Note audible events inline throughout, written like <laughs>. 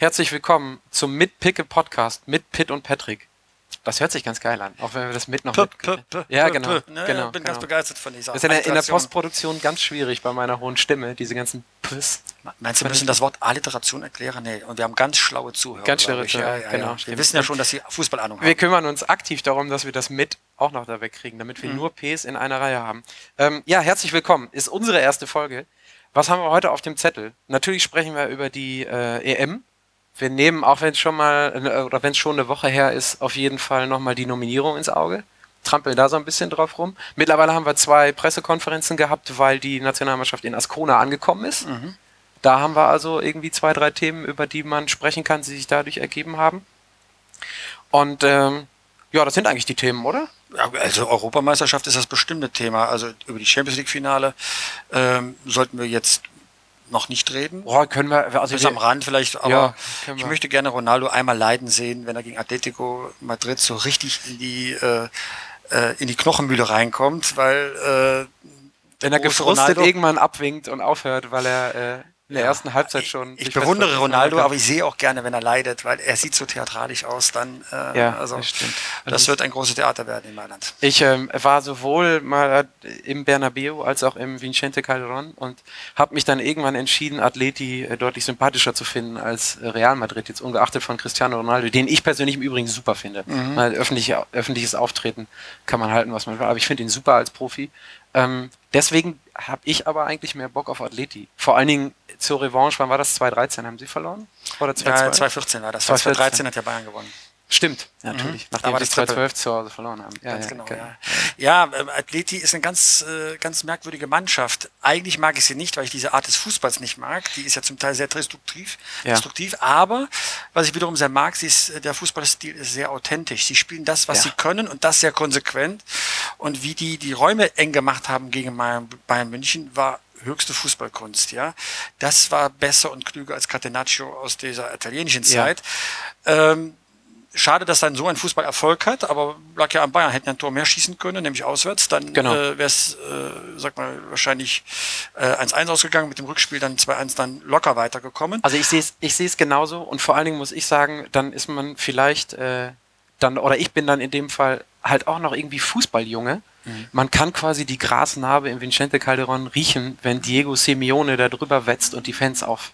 Herzlich willkommen zum Mit-Picke Podcast mit Pitt und Patrick. Das hört sich ganz geil an, auch wenn wir das mit noch mit. Ja, genau. Ne, genau bin genau. ganz begeistert von dieser Das ist in der, in der. Postproduktion ganz schwierig bei meiner hohen Stimme, diese ganzen Püss. Meinst du, wir müssen das Wort Alliteration erklären? Nee, und wir haben ganz schlaue Zuhörer. Ganz schlaue ich. Zuhörer, ja, ja, genau, Ja. Wir wissen ja schon, dass sie Fußballahnung Wir haben. kümmern uns aktiv darum, dass wir das mit auch noch da wegkriegen, damit wir nur Ps in einer Reihe haben. Ähm, ja, herzlich willkommen. Ist unsere erste Folge. Was haben wir heute auf dem Zettel? Natürlich sprechen wir über die äh, EM. Wir nehmen, auch wenn es schon mal oder wenn es schon eine Woche her ist, auf jeden Fall nochmal die Nominierung ins Auge. Trampeln da so ein bisschen drauf rum. Mittlerweile haben wir zwei Pressekonferenzen gehabt, weil die Nationalmannschaft in Ascona angekommen ist. Da haben wir also irgendwie zwei, drei Themen, über die man sprechen kann, die sich dadurch ergeben haben. Und ähm, ja, das sind eigentlich die Themen, oder? Also Europameisterschaft ist das bestimmte Thema. Also über die Champions League Finale ähm, sollten wir jetzt noch nicht reden. Boah, können wir, also Bis wir, am Rand vielleicht, aber Ja, ich möchte gerne Ronaldo einmal leiden sehen, wenn er gegen Atletico Madrid so richtig in die äh, äh, in die Knochenmühle reinkommt, weil äh, wenn er gefrustet Ronaldo- irgendwann abwinkt und aufhört, weil er äh, in der ersten Halbzeit schon. Ich sich bewundere Ronaldo, aber ich sehe auch gerne, wenn er leidet, weil er sieht so theatralisch aus. Dann, äh, Ja, also das stimmt. das wird ein großes Theater werden in Mailand. Ich ähm, war sowohl mal im Bernabeu als auch im Vicente Calderón und habe mich dann irgendwann entschieden, Atleti äh, deutlich sympathischer zu finden als äh, Real Madrid, jetzt ungeachtet von Cristiano Ronaldo, den ich persönlich im Übrigen super finde. Mal öffentliche, öffentliches Auftreten kann man halten, was man will, aber ich finde ihn super als Profi. Ähm, deswegen habe ich aber eigentlich mehr Bock auf Atleti. Vor allen Dingen zur Revanche, wann war das? 2013 haben sie verloren? Oder 2012? Ja, 2014 war das. 2014. 2013 hat ja Bayern gewonnen. Stimmt, natürlich. Nachdem Aber Triple. 2012 zu Hause verloren haben. Ja, Ganz ja, genau, genau. ja. Ja, ähm, Atleti ist eine ganz, äh, ganz merkwürdige Mannschaft. Eigentlich mag ich sie nicht, weil ich diese Art des Fußballs nicht mag. Die ist ja zum Teil sehr destruktiv, Ja. destruktiv. Aber was ich wiederum sehr mag, sie ist, äh, der Fußballstil ist sehr authentisch. Sie spielen das, was sie können und das sehr konsequent. Und wie die die Räume eng gemacht haben gegen Bayern München, war höchste Fußballkunst, ja. Das war besser und klüger als Catenaccio aus dieser italienischen. Zeit. Ähm, Schade, dass dann so ein Fußball Erfolg hat, aber lag ja am Bayern, hätten ein Tor mehr schießen können, nämlich auswärts. Dann Genau. äh, wäre es, äh, sag mal, wahrscheinlich äh, 1-1 ausgegangen, mit dem Rückspiel dann 2-1 dann locker weitergekommen. Also ich sehe es ich sehe es genauso und vor allen Dingen muss ich sagen, dann ist man vielleicht äh, dann oder ich bin dann in dem Fall halt auch noch irgendwie Fußballjunge. Man kann quasi die Grasnarbe im Vicente Calderón riechen, wenn Diego Simeone da drüber wetzt und die Fans auf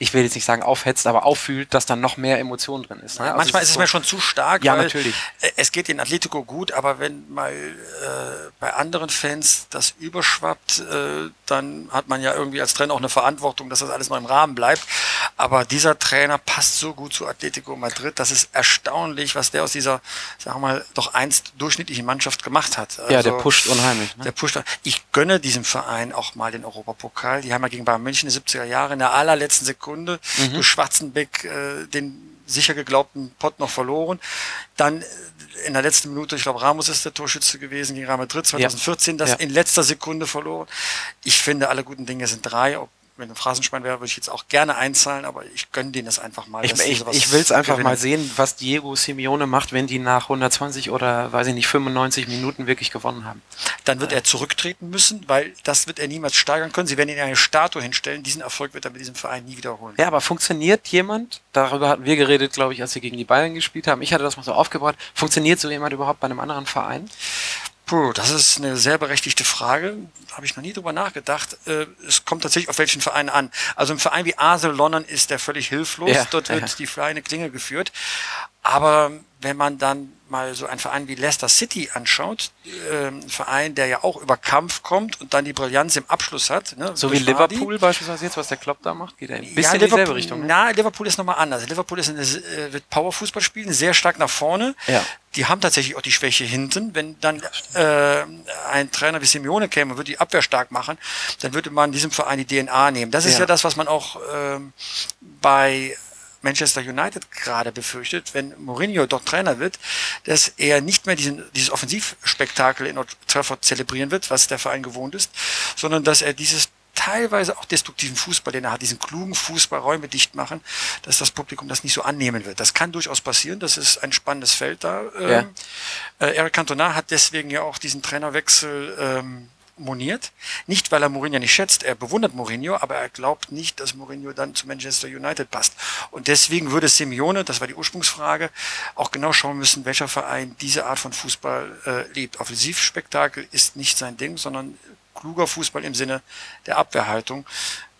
ich will jetzt nicht sagen aufhetzt, aber auffühlt, dass dann noch mehr Emotion drin ist. Ne? Also Manchmal ist es so- mir schon zu stark, Ja, weil natürlich. äh, es geht in Atletico gut, aber wenn mal äh, bei anderen Fans das überschwappt, äh, dann hat man ja irgendwie als Trainer auch eine Verantwortung, dass das alles noch im Rahmen bleibt. Aber dieser Trainer passt so gut zu Atletico Madrid, das ist erstaunlich, was der aus dieser, sagen wir mal, doch einst durchschnittlichen Mannschaft gemacht hat. Ja, der Also, pusht unheimlich. Ne? Der pusht. Ich gönne diesem Verein auch mal den Europapokal. Die haben ja gegen Bayern München in den 70er Jahre in der allerletzten Sekunde Mhm. durch Schwarzenbeck äh, den sicher geglaubten Pott noch verloren. Dann äh, in der letzten Minute, ich glaube, Ramos ist der Torschütze gewesen gegen Real Madrid 2014, das Ja. in letzter Sekunde verloren. Ich finde, alle guten Dinge sind drei. Ob wenn ein Phrasenschwein wäre, würde ich jetzt auch gerne einzahlen, aber ich gönne denen das einfach mal. Ich, ich, ich will es einfach gewinnen. mal sehen, was Diego Simeone macht, wenn die nach 120 oder weiß ich nicht 95 Minuten wirklich gewonnen haben. Dann wird er zurücktreten müssen, weil das wird er niemals steigern können. Sie werden ihn eine Statue hinstellen. Diesen Erfolg wird er mit diesem Verein nie wiederholen. Ja, aber funktioniert jemand, darüber hatten wir geredet, glaube ich, als wir gegen die Bayern gespielt haben, ich hatte das mal so aufgebaut, funktioniert so jemand überhaupt bei einem anderen Verein? Puh, das ist eine sehr berechtigte Frage. Habe ich noch nie drüber nachgedacht. Äh, Es kommt tatsächlich auf welchen Verein an. Also im Verein wie Arsenal London ist der völlig hilflos. Ja, Dort wird ja. <laughs> die kleine Klinge geführt. Aber wenn man dann mal so einen Verein wie Leicester City anschaut, ähm, ein Verein, der ja auch über Kampf kommt und dann die Brillanz im Abschluss hat. Ne, So wie. Liverpool beispielsweise jetzt, was der Klopp da macht, geht er ein bisschen ja, in Liverpool, dieselbe Richtung. Ne? Na, Liverpool ist nochmal anders. Liverpool ist eine, äh, wird Powerfußball spielen, sehr stark nach vorne. Ja. Die haben tatsächlich auch die Schwäche hinten. Wenn dann äh, ein Trainer wie Simeone käme und würde die Abwehr stark machen, dann würde man diesem Verein die DNA nehmen. Das ist Ja. ja, das, was man auch ähm, bei Manchester United gerade befürchtet, wenn Mourinho dort Trainer wird, dass er nicht mehr diesen, dieses Offensivspektakel in Old Trafford zelebrieren wird, was der Verein gewohnt ist, sondern dass er dieses teilweise auch destruktiven Fußball, den er hat, diesen klugen Fußball, Räume dicht machen, dass das Publikum das nicht so annehmen wird. Das kann durchaus passieren, das ist ein spannendes Feld da. Ähm, äh, Eric Cantona hat deswegen ja auch diesen Trainerwechsel ähm, moniert. Nicht, weil er Mourinho nicht schätzt, er bewundert Mourinho, aber er glaubt nicht, dass Mourinho dann zu Manchester United passt. Und deswegen würde Simeone, das war die Ursprungsfrage, auch genau schauen müssen, welcher Verein diese Art von Fußball äh, lebt. Offensivspektakel ist nicht sein Ding, sondern kluger Fußball im Sinne der Abwehrhaltung.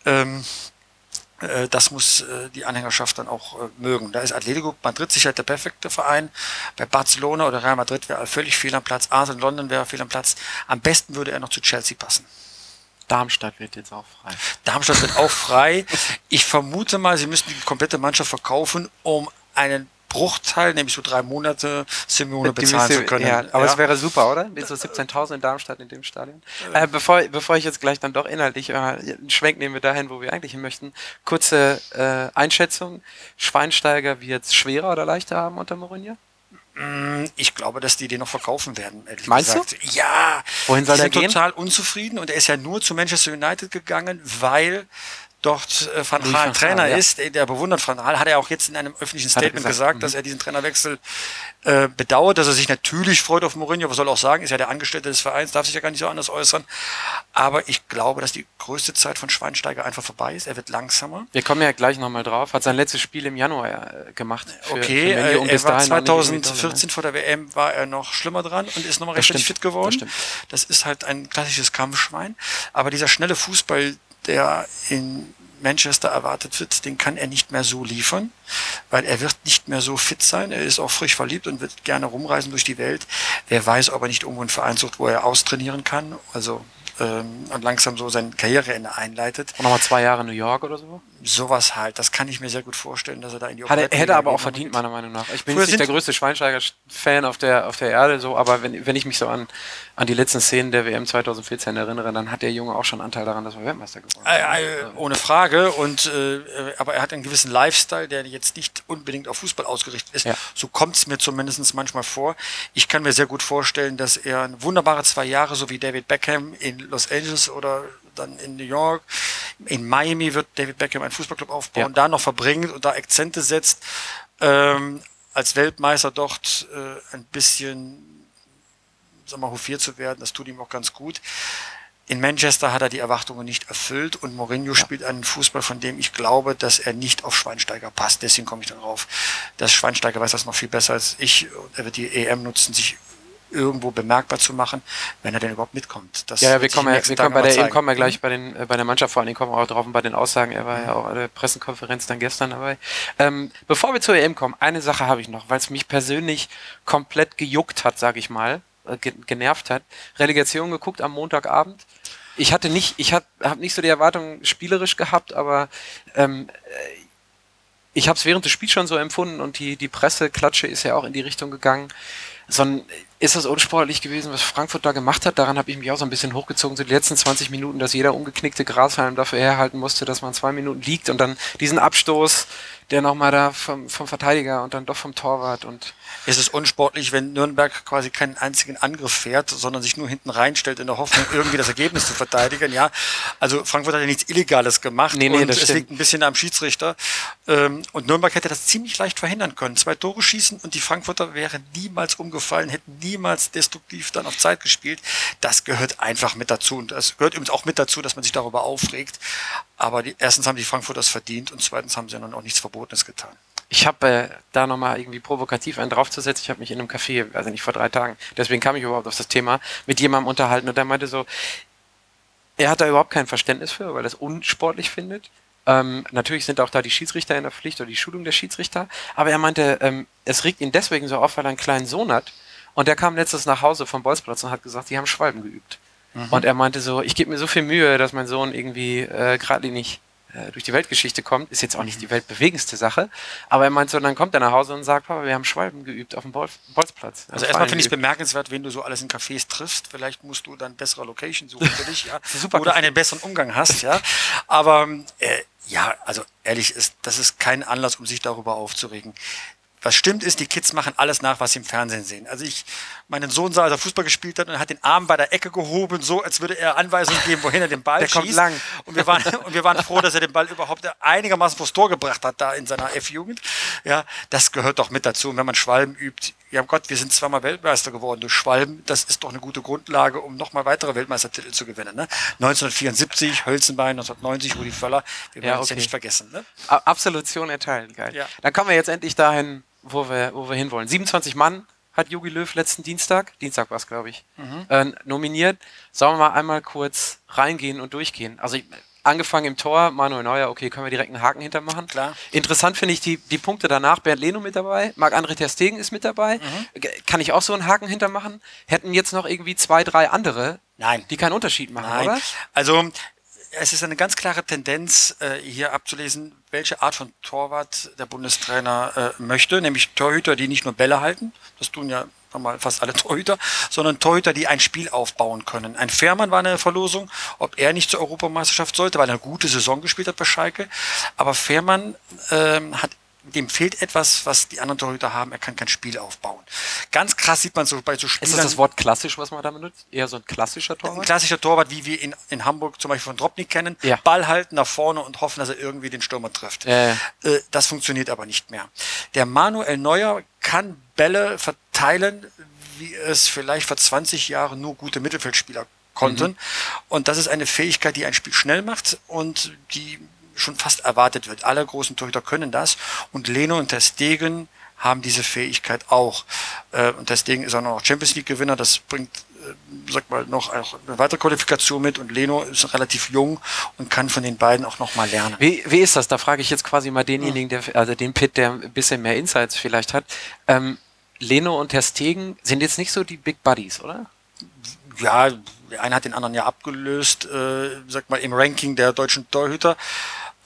Ähm, äh, das muss äh, die Anhängerschaft dann auch äh, mögen. Da ist Atletico Madrid sicher der perfekte Verein. Bei Barcelona oder Real Madrid wäre er völlig fehl am Platz. Arsenal London wäre fehl am Platz. Am besten würde er noch zu Chelsea passen. Darmstadt wird jetzt auch frei. Darmstadt wird auch frei. Ich vermute mal, sie müssen die komplette Mannschaft verkaufen, um einen Bruchteil, nämlich so drei Monate, Simeone bezahlen zu können. Ja, aber es ja. wäre super, oder? Mit so 17.000 in Darmstadt in dem Stadion. Äh, bevor, bevor ich jetzt gleich dann doch inhaltlich äh, einen Schwenk nehmen wir dahin, wo wir eigentlich hin möchten. Kurze äh, Einschätzung. Schweinsteiger wird es schwerer oder leichter haben unter Mourinho? Mm, ich glaube, dass die den noch verkaufen werden. Meinst gesagt. du? Ja. Wohin soll der gehen? total unzufrieden und er ist ja nur zu Manchester United gegangen, weil dort äh, Van Gaal Trainer ja. ist, der bewundert Van Gaal, hat er auch jetzt in einem öffentlichen Statement gesagt, gesagt dass mhm. er diesen Trainerwechsel äh, bedauert, dass er sich natürlich freut auf Mourinho, was soll er auch sagen, ist ja der Angestellte des Vereins, darf sich ja gar nicht so anders äußern. Aber ich glaube, dass die größte Zeit von Schweinsteiger einfach vorbei ist. Er wird langsamer. Wir kommen ja gleich nochmal drauf. Hat sein letztes Spiel im Januar äh, gemacht. Für, okay, für Menu, um er war 2014 vor der WM war er noch schlimmer dran und ist nochmal recht fit geworden. Das, das ist halt ein klassisches Kampfschwein. Aber dieser schnelle Fußball, der in Manchester erwartet wird, den kann er nicht mehr so liefern, weil er wird nicht mehr so fit sein. Er ist auch frisch verliebt und wird gerne rumreisen durch die Welt. Wer weiß, ob er nicht irgendwo einen Verein sucht, wo er austrainieren kann. Also ähm, und langsam so sein Karriereende einleitet. Und nochmal zwei Jahre New York oder so? Sowas halt. Das kann ich mir sehr gut vorstellen, dass er da in die Hat er, Hätte aber auch verdient, meiner Meinung nach. Ich bin jetzt nicht der größte Schweinsteiger-Fan auf der, auf der Erde, so, aber wenn, wenn ich mich so an, an die letzten Szenen der WM 2014 erinnere, dann hat der Junge auch schon Anteil daran, dass wir Weltmeister geworden sind. Äh, äh, ohne Frage. Und, äh, aber er hat einen gewissen Lifestyle, der jetzt nicht unbedingt auf Fußball ausgerichtet ist. Ja. So kommt es mir zumindest manchmal vor. Ich kann mir sehr gut vorstellen, dass er wunderbare zwei Jahre, so wie David Beckham in Los Angeles oder dann in New York. In Miami wird David Beckham einen Fußballclub aufbauen, ja. da noch verbringt und da Akzente setzt. Ähm, als Weltmeister dort äh, ein bisschen, sag mal, hofiert zu werden, das tut ihm auch ganz gut. In Manchester hat er die Erwartungen nicht erfüllt und Mourinho ja. spielt einen Fußball, von dem ich glaube, dass er nicht auf Schweinsteiger passt. Deswegen komme ich darauf. Das Schweinsteiger weiß das noch viel besser als ich. Er wird die EM nutzen, sich irgendwo bemerkbar zu machen, wenn er denn überhaupt mitkommt. Das ja, ja wir kommen, ja, wir kommen bei der EM kommen wir gleich bei den äh, bei der Mannschaft vor allen Dingen kommen wir auch drauf und bei den Aussagen. Er war ja auch an der Pressekonferenz dann gestern dabei. Ähm, bevor wir zur EM kommen, eine Sache habe ich noch, weil es mich persönlich komplett gejuckt hat, sage ich mal, äh, genervt hat. Relegation geguckt am Montagabend. Ich hatte nicht, ich habe hab nicht so die Erwartung spielerisch gehabt, aber ähm, ich habe es während des Spiels schon so empfunden und die, die Presseklatsche ist ja auch in die Richtung gegangen sondern ist das unsportlich gewesen, was Frankfurt da gemacht hat. Daran habe ich mich auch so ein bisschen hochgezogen, so die letzten 20 Minuten, dass jeder umgeknickte Grashalm dafür herhalten musste, dass man zwei Minuten liegt und dann diesen Abstoß, der nochmal da vom, vom Verteidiger und dann doch vom Torwart und ist es unsportlich, wenn Nürnberg quasi keinen einzigen Angriff fährt, sondern sich nur hinten reinstellt in der Hoffnung, irgendwie das Ergebnis zu verteidigen. Ja, also Frankfurt hat ja nichts Illegales gemacht nee, nee, und es liegt ein bisschen am Schiedsrichter. Ähm, und Nürnberg hätte das ziemlich leicht verhindern können. Zwei Tore schießen und die Frankfurter wären niemals umgefallen, hätten niemals destruktiv dann auf Zeit gespielt. Das gehört einfach mit dazu. Und das gehört übrigens auch mit dazu, dass man sich darüber aufregt. Aber die, erstens haben die Frankfurter es verdient und zweitens haben sie dann auch nichts Verbotenes getan. Ich habe äh, da nochmal irgendwie provokativ einen draufzusetzen. Ich habe mich in einem Café, also nicht vor drei Tagen, deswegen kam ich überhaupt auf das Thema, mit jemandem unterhalten und der meinte so, er hat da überhaupt kein Verständnis für, weil er es unsportlich findet. Ähm, natürlich sind auch da die Schiedsrichter in der Pflicht oder die Schulung der Schiedsrichter, aber er meinte, ähm, es regt ihn deswegen so auf, weil er einen kleinen Sohn hat und der kam letztes nach Hause vom Bolzplatz und hat gesagt, die haben Schwalben geübt. Mhm. Und er meinte so, ich gebe mir so viel Mühe, dass mein Sohn irgendwie äh, geradlinig äh, durch die Weltgeschichte kommt, ist jetzt auch nicht die weltbewegendste Sache, aber er meint so, dann kommt er nach Hause und sagt, Papa, wir haben Schwalben geübt auf dem Bolz Bolzplatz. Also erstmal finde ich es bemerkenswert, wenn du so alles in Cafés triffst, vielleicht musst du dann bessere Location suchen für dich, ja, <laughs> Super oder einen besseren Umgang hast, ja, aber äh, ja, also ehrlich ist, das ist kein Anlass, um sich darüber aufzuregen was stimmt ist, die Kids machen alles nach, was sie im Fernsehen sehen. Also ich, meinen Sohn sah, als er Fußball gespielt hat und hat den Arm bei der Ecke gehoben, so als würde er Anweisungen geben, wohin er den Ball <laughs> der schießt. Kommt lang. Und wir waren, und wir waren froh, dass er den Ball überhaupt einigermaßen vors Tor gebracht hat, da in seiner F-Jugend. Ja, das gehört doch mit dazu. Und wenn man Schwalben übt, ja Gott, wir sind zweimal Weltmeister geworden durch Schwalben, das ist doch eine gute Grundlage, um nochmal weitere Weltmeistertitel zu gewinnen. Ne? 1974, Hölzenbein, 1990, Rudi Völler, wir werden Ja, es ja okay. nicht vergessen. Ne? Absolution erteilen, geil. Ja. Dann kommen wir jetzt endlich dahin, wo wir, wo wir hinwollen. 27 Mann hat Jogi Löw letzten Dienstag, Dienstag war es, glaube ich, Mhm. äh, nominiert. Sollen wir mal einmal kurz reingehen und durchgehen? Also angefangen im Tor, Manuel Neuer, okay, können wir direkt einen Haken hintermachen. Klar. Interessant finde ich die, die Punkte danach. Bernd Leno mit dabei, Marc-André Ter Stegen ist mit dabei. Mhm. G- Kann ich auch so einen Haken hintermachen? Hätten jetzt noch irgendwie zwei, drei andere, Nein. die keinen Unterschied machen, Nein. oder? Also es ist eine ganz klare Tendenz, äh, hier abzulesen, welche Art von Torwart der Bundestrainer äh, möchte, nämlich Torhüter, die nicht nur Bälle halten, das tun ja mal, fast alle <laughs> Torhüter, sondern Torhüter, die ein Spiel aufbauen können. Ein Fährmann war eine Verlosung, ob er nicht zur Europameisterschaft sollte, weil er eine gute Saison gespielt hat bei Schalke. Aber Fährmann ähm, hat dem fehlt etwas, was die anderen Torhüter haben. Er kann kein Spiel aufbauen. Ganz krass sieht man so bei so Ist Spielern. das das Wort klassisch, was man da benutzt? Eher so ein klassischer Ein Torwart? klassischer Torwart, wie wir ihn in Hamburg zum Beispiel von Dropnik kennen. Ja. Ball halten nach vorne und hoffen, dass er irgendwie den Stürmer trifft. Äh, Das funktioniert aber nicht mehr. Der Manuel Neuer kann Bälle verteilen, wie es vielleicht vor 20 Jahren nur gute Mittelfeldspieler konnten. Mhm. Und das ist eine Fähigkeit, die ein Spiel schnell macht und die schon fast erwartet wird. Alle großen Torhüter können das. Und Leno und Ter Stegen haben diese Fähigkeit auch. Äh, Und Ter Stegen ist auch noch Champions League Gewinner. Das bringt, äh, sag mal, noch eine weitere Qualifikation mit. Und Leno ist relativ jung und kann von den beiden auch noch mal lernen. Wie, wie ist das? Da frage ich jetzt quasi mal denjenigen, der, also den Pitt, der ein bisschen mehr Insights vielleicht hat. Ähm, Leno und Ter Stegen sind jetzt nicht so die Big Buddies, oder? ja, der eine hat den anderen ja abgelöst, äh, sag mal, im Ranking der deutschen Torhüter.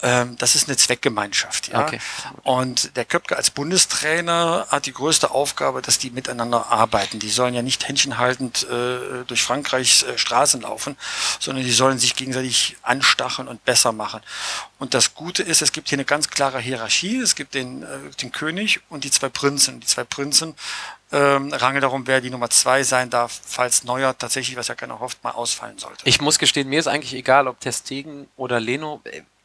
Ähm, das ist eine Zweckgemeinschaft, ja. Okay. Und der Köpke als Bundestrainer hat die größte Aufgabe, dass die miteinander arbeiten. Die sollen ja nicht händchenhaltend äh, durch Frankreichs äh, Straßen laufen, sondern die sollen sich gegenseitig anstacheln und besser machen. Und das Gute ist, es gibt hier eine ganz klare Hierarchie. Es gibt den, äh, den König und die zwei Prinzen. Die zwei Prinzen ähm, rangeln darum, wer die Nummer zwei sein darf, falls Neuer tatsächlich, was ja keiner hofft, mal ausfallen sollte. Ich muss gestehen, mir ist eigentlich egal, ob Ter Stegen oder Leno.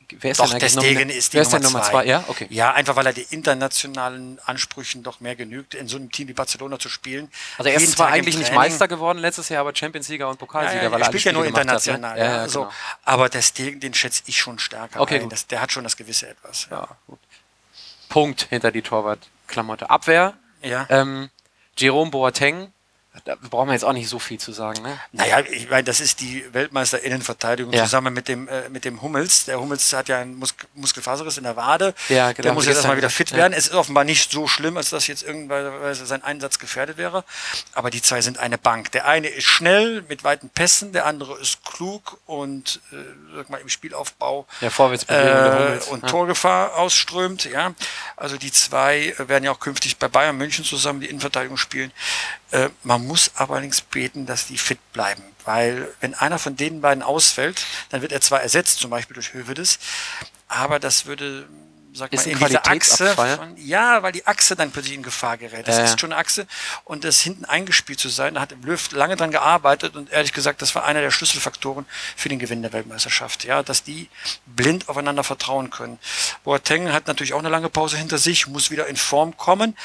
Wer ist Doch, denn der eigentlich Stegen nominiert? ist die Nummer, Nummer zwei. zwei? Ja, okay. Ja, einfach weil er die internationalen Ansprüchen doch mehr genügt, in so einem Team wie Barcelona zu spielen. Also er ist zwar Tag eigentlich nicht. Meister geworden letztes Jahr, aber Champions-Sieger und Ja, Pokalsieger, ja, weil er spielt ja nur gemacht hat, ne? international. Ja, Ja, ja, so. genau. Aber der Stegen, den schätze ich schon stärker Okay, ein. Das, der hat schon das gewisse Etwas. Ja. Punkt hinter die Torwartklamotte. Abwehr, Ja. ähm, Jerome Boateng, da brauchen wir jetzt auch nicht so viel zu sagen, ne? Naja, ich meine, das ist die Weltmeister-Innenverteidigung Ja. zusammen mit dem, äh, mit dem Hummels. Der Hummels hat ja einen Mus Muskelfaserriss in der Wade. Ja, genau, Der muss jetzt erstmal wieder fit gesagt, werden. Es ist offenbar nicht so schlimm, als dass jetzt irgendwann sein Einsatz gefährdet wäre. Aber die zwei sind eine Bank. Der eine ist schnell mit weiten Pässen, der andere ist klug und äh, sag mal, im Spielaufbau Ja, äh, und Ja. Torgefahr ausströmt. Ja, also die zwei werden ja auch künftig bei Bayern München zusammen die Innenverteidigung spielen. Äh, man muss allerdings beten, dass die fit bleiben, weil wenn einer von den beiden ausfällt, dann wird er zwar ersetzt, zum Beispiel durch Hövedes, aber das würde sag Ist mal, ein in dieser Achse von, ja, weil die Achse dann plötzlich in Gefahr gerät. Das ja. ist schon eine Achse und das hinten eingespielt zu sein, da hat Löw lange dran gearbeitet und ehrlich gesagt, das war einer der Schlüsselfaktoren für den Gewinn der Weltmeisterschaft, ja, dass die blind aufeinander vertrauen können. Boateng hat natürlich auch eine lange Pause hinter sich, muss wieder in Form kommen.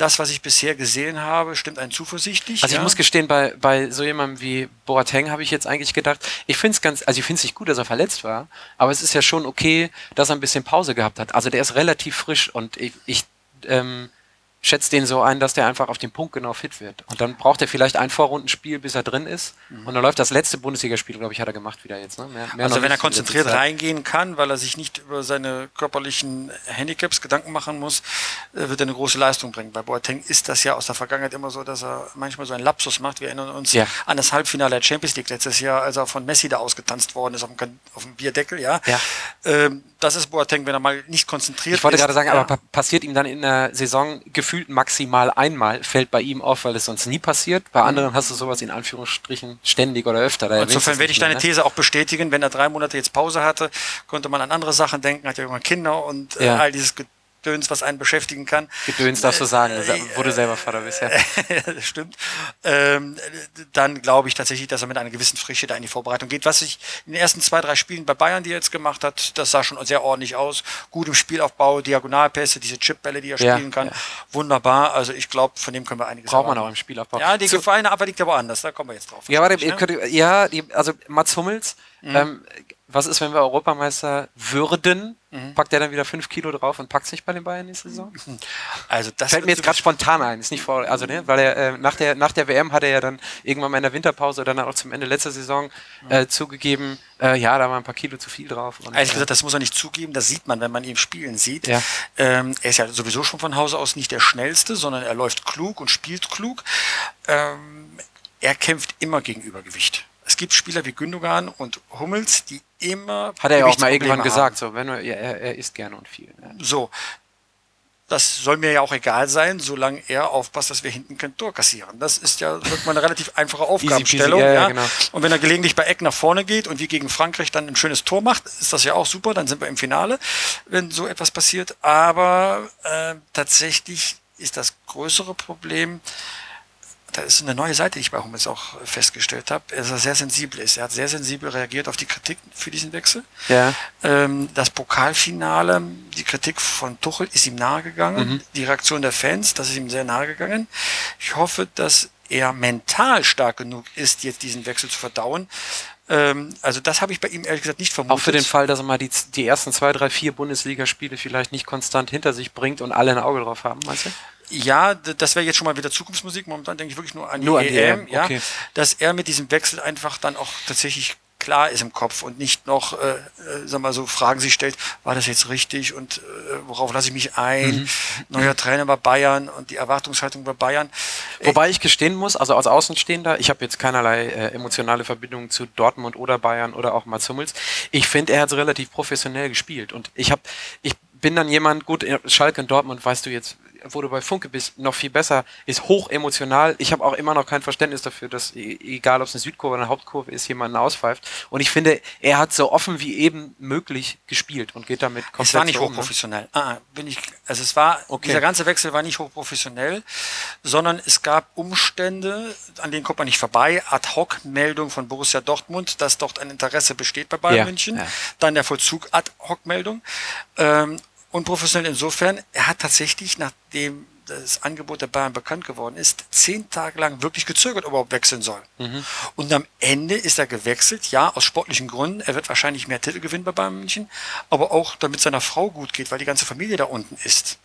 Das, was ich bisher gesehen habe, stimmt einen zuversichtlich. Also ich ja. muss gestehen, bei, bei so jemandem wie Boateng habe ich jetzt eigentlich gedacht, ich finde es ganz, also ich finde es nicht gut, dass er verletzt war, aber es ist ja schon okay, dass er ein bisschen Pause gehabt hat. Also der ist relativ frisch und ich, ich ähm, schätze den so ein, dass der einfach auf den Punkt genau fit wird. Und dann braucht er vielleicht ein Vorrundenspiel, bis er drin ist. Und dann läuft das letzte Bundesligaspiel, glaube ich, hat er gemacht wieder jetzt. Ne? Mehr, mehr Also wenn er konzentriert reingehen kann, weil er sich nicht über seine körperlichen Handicaps Gedanken machen muss, äh, wird er eine große Leistung bringen. Bei Boateng ist das ja aus der Vergangenheit immer so, dass er manchmal so einen Lapsus macht. Wir erinnern uns Ja. an das Halbfinale der Champions League letztes Jahr, als er von Messi da ausgetanzt worden ist auf dem, auf dem Bierdeckel. Ja. Ja. Ähm, das ist Boateng, wenn er mal nicht konzentriert Ich wollte ist. gerade sagen, ja. aber pa passiert ihm dann in der Saison gefühlt maximal einmal, fällt bei ihm auf, weil es sonst nie passiert. Bei anderen hast du sowas in Anführungsstrichen ständig oder öfter. Da Insofern werde ich deine ne? These auch bestätigen. Wenn er drei Monate jetzt Pause hatte, konnte man an andere Sachen denken, hat ja irgendwann Kinder und äh, Ja. all dieses Gedöns, was einen beschäftigen kann. Gedöns darfst du sagen, wo du selber Vater bist, ja. <laughs> das stimmt. Ähm, dann glaube ich tatsächlich, dass er mit einer gewissen Frische da in die Vorbereitung geht. Was sich in den ersten zwei, drei Spielen bei Bayern, die er jetzt gemacht hat, das sah schon sehr ordentlich aus. Gut im Spielaufbau, Diagonalpässe, diese Chipbälle, die er ja, spielen kann. Ja. Wunderbar. Also ich glaube, von dem können wir einiges Braucht man auch im Spielaufbau. Ja, die so, gefallene aber liegt aber anders. Da kommen wir jetzt drauf. Ja, warte, ne? könnt, ja die, also Mats Hummels, mhm. ähm, was ist, wenn wir Europameister würden? Mhm. Packt er dann wieder fünf Kilo drauf und packt sich bei den Bayern nächste Saison? <laughs> Also das fällt mir jetzt gerade spontan ein, ist nicht vor, also ne, weil er äh, nach der nach der WM hat er ja dann irgendwann mal in der Winterpause oder dann auch zum Ende letzter Saison äh, zugegeben, äh, ja, da war ein paar Kilo zu viel drauf. Und, Ehrlich äh, gesagt, das muss er nicht zugeben, das sieht man, wenn man ihn spielen sieht. Ja. Ähm, er ist ja sowieso schon von Hause aus nicht der schnellste, sondern er läuft klug und spielt klug. Ähm, er kämpft immer gegen Übergewicht. Es gibt Spieler wie Gündogan und Hummels, die immer. Hat er ja auch mal irgendwann gesagt, so, wenn er, er, er isst gerne und viel. Ja. So. Das soll mir ja auch egal sein, solange er aufpasst, dass wir hinten kein Tor kassieren. Das ist ja wirklich mal eine relativ einfache Aufgabenstellung. Easy, ja, ja. Genau. Und wenn er gelegentlich bei Eck nach vorne geht und wie gegen Frankreich dann ein schönes Tor macht, ist das ja auch super. Dann sind wir im Finale, wenn so etwas passiert. Aber äh, tatsächlich ist das größere Problem, da ist eine neue Seite, die ich bei Hummels auch festgestellt habe, dass er sehr sensibel ist. Er hat sehr sensibel reagiert auf die Kritik für diesen Wechsel. Ja. Ähm, das Pokalfinale, die Kritik von Tuchel ist ihm nahegegangen. Mhm. Die Reaktion der Fans, das ist ihm sehr nahegegangen. Ich hoffe, dass er mental stark genug ist, jetzt diesen Wechsel zu verdauen. Ähm, also das habe ich bei ihm ehrlich gesagt nicht vermutet. Auch für den Fall, dass er mal die, die ersten zwei, drei, vier Bundesligaspiele vielleicht nicht konstant hinter sich bringt und alle ein Auge drauf haben, meinst du? Ja, das wäre jetzt schon mal wieder Zukunftsmusik. Momentan denke ich wirklich nur an nur die EM, ja, okay. dass er mit diesem Wechsel einfach dann auch tatsächlich klar ist im Kopf und nicht noch, äh, äh, sag mal so, Fragen sich stellt, war das jetzt richtig und äh, worauf lasse ich mich ein? Mhm. Neuer Trainer bei Bayern und die Erwartungshaltung bei Bayern. Wobei ich gestehen muss, also als Außenstehender, ich habe jetzt keinerlei äh, emotionale Verbindung zu Dortmund oder Bayern oder auch Mats Hummels. Ich finde, er hat relativ professionell gespielt und ich habe, ich bin dann jemand, gut, Schalke und Dortmund, weißt du jetzt, wo du bei Funke bist, noch viel besser, ist hoch emotional. Ich habe auch immer noch kein Verständnis dafür, dass, e-, egal ob es eine Südkurve oder eine Hauptkurve ist, jemanden auspfeift. Und ich finde, er hat so offen wie eben möglich gespielt und geht damit komplett Es war nicht um, hochprofessionell. Ne? Ah, bin ich, also es war, okay. dieser ganze Wechsel war nicht hochprofessionell, sondern es gab Umstände, an denen kommt man nicht vorbei. Ad-Hoc-Meldung von Borussia Dortmund, dass dort ein Interesse besteht bei Bayern ja, München. Ja. Dann der Vollzug Ad-Hoc-Meldung. Ähm, unprofessionell insofern, er hat tatsächlich, nachdem das Angebot der Bayern bekannt geworden ist, zehn Tage lang wirklich gezögert, ob er überhaupt wechseln soll. Mhm. Und am Ende ist er gewechselt, ja, aus sportlichen Gründen. Er wird wahrscheinlich mehr Titel gewinnen bei Bayern München, aber auch damit seiner Frau gut geht, weil die ganze Familie da unten ist.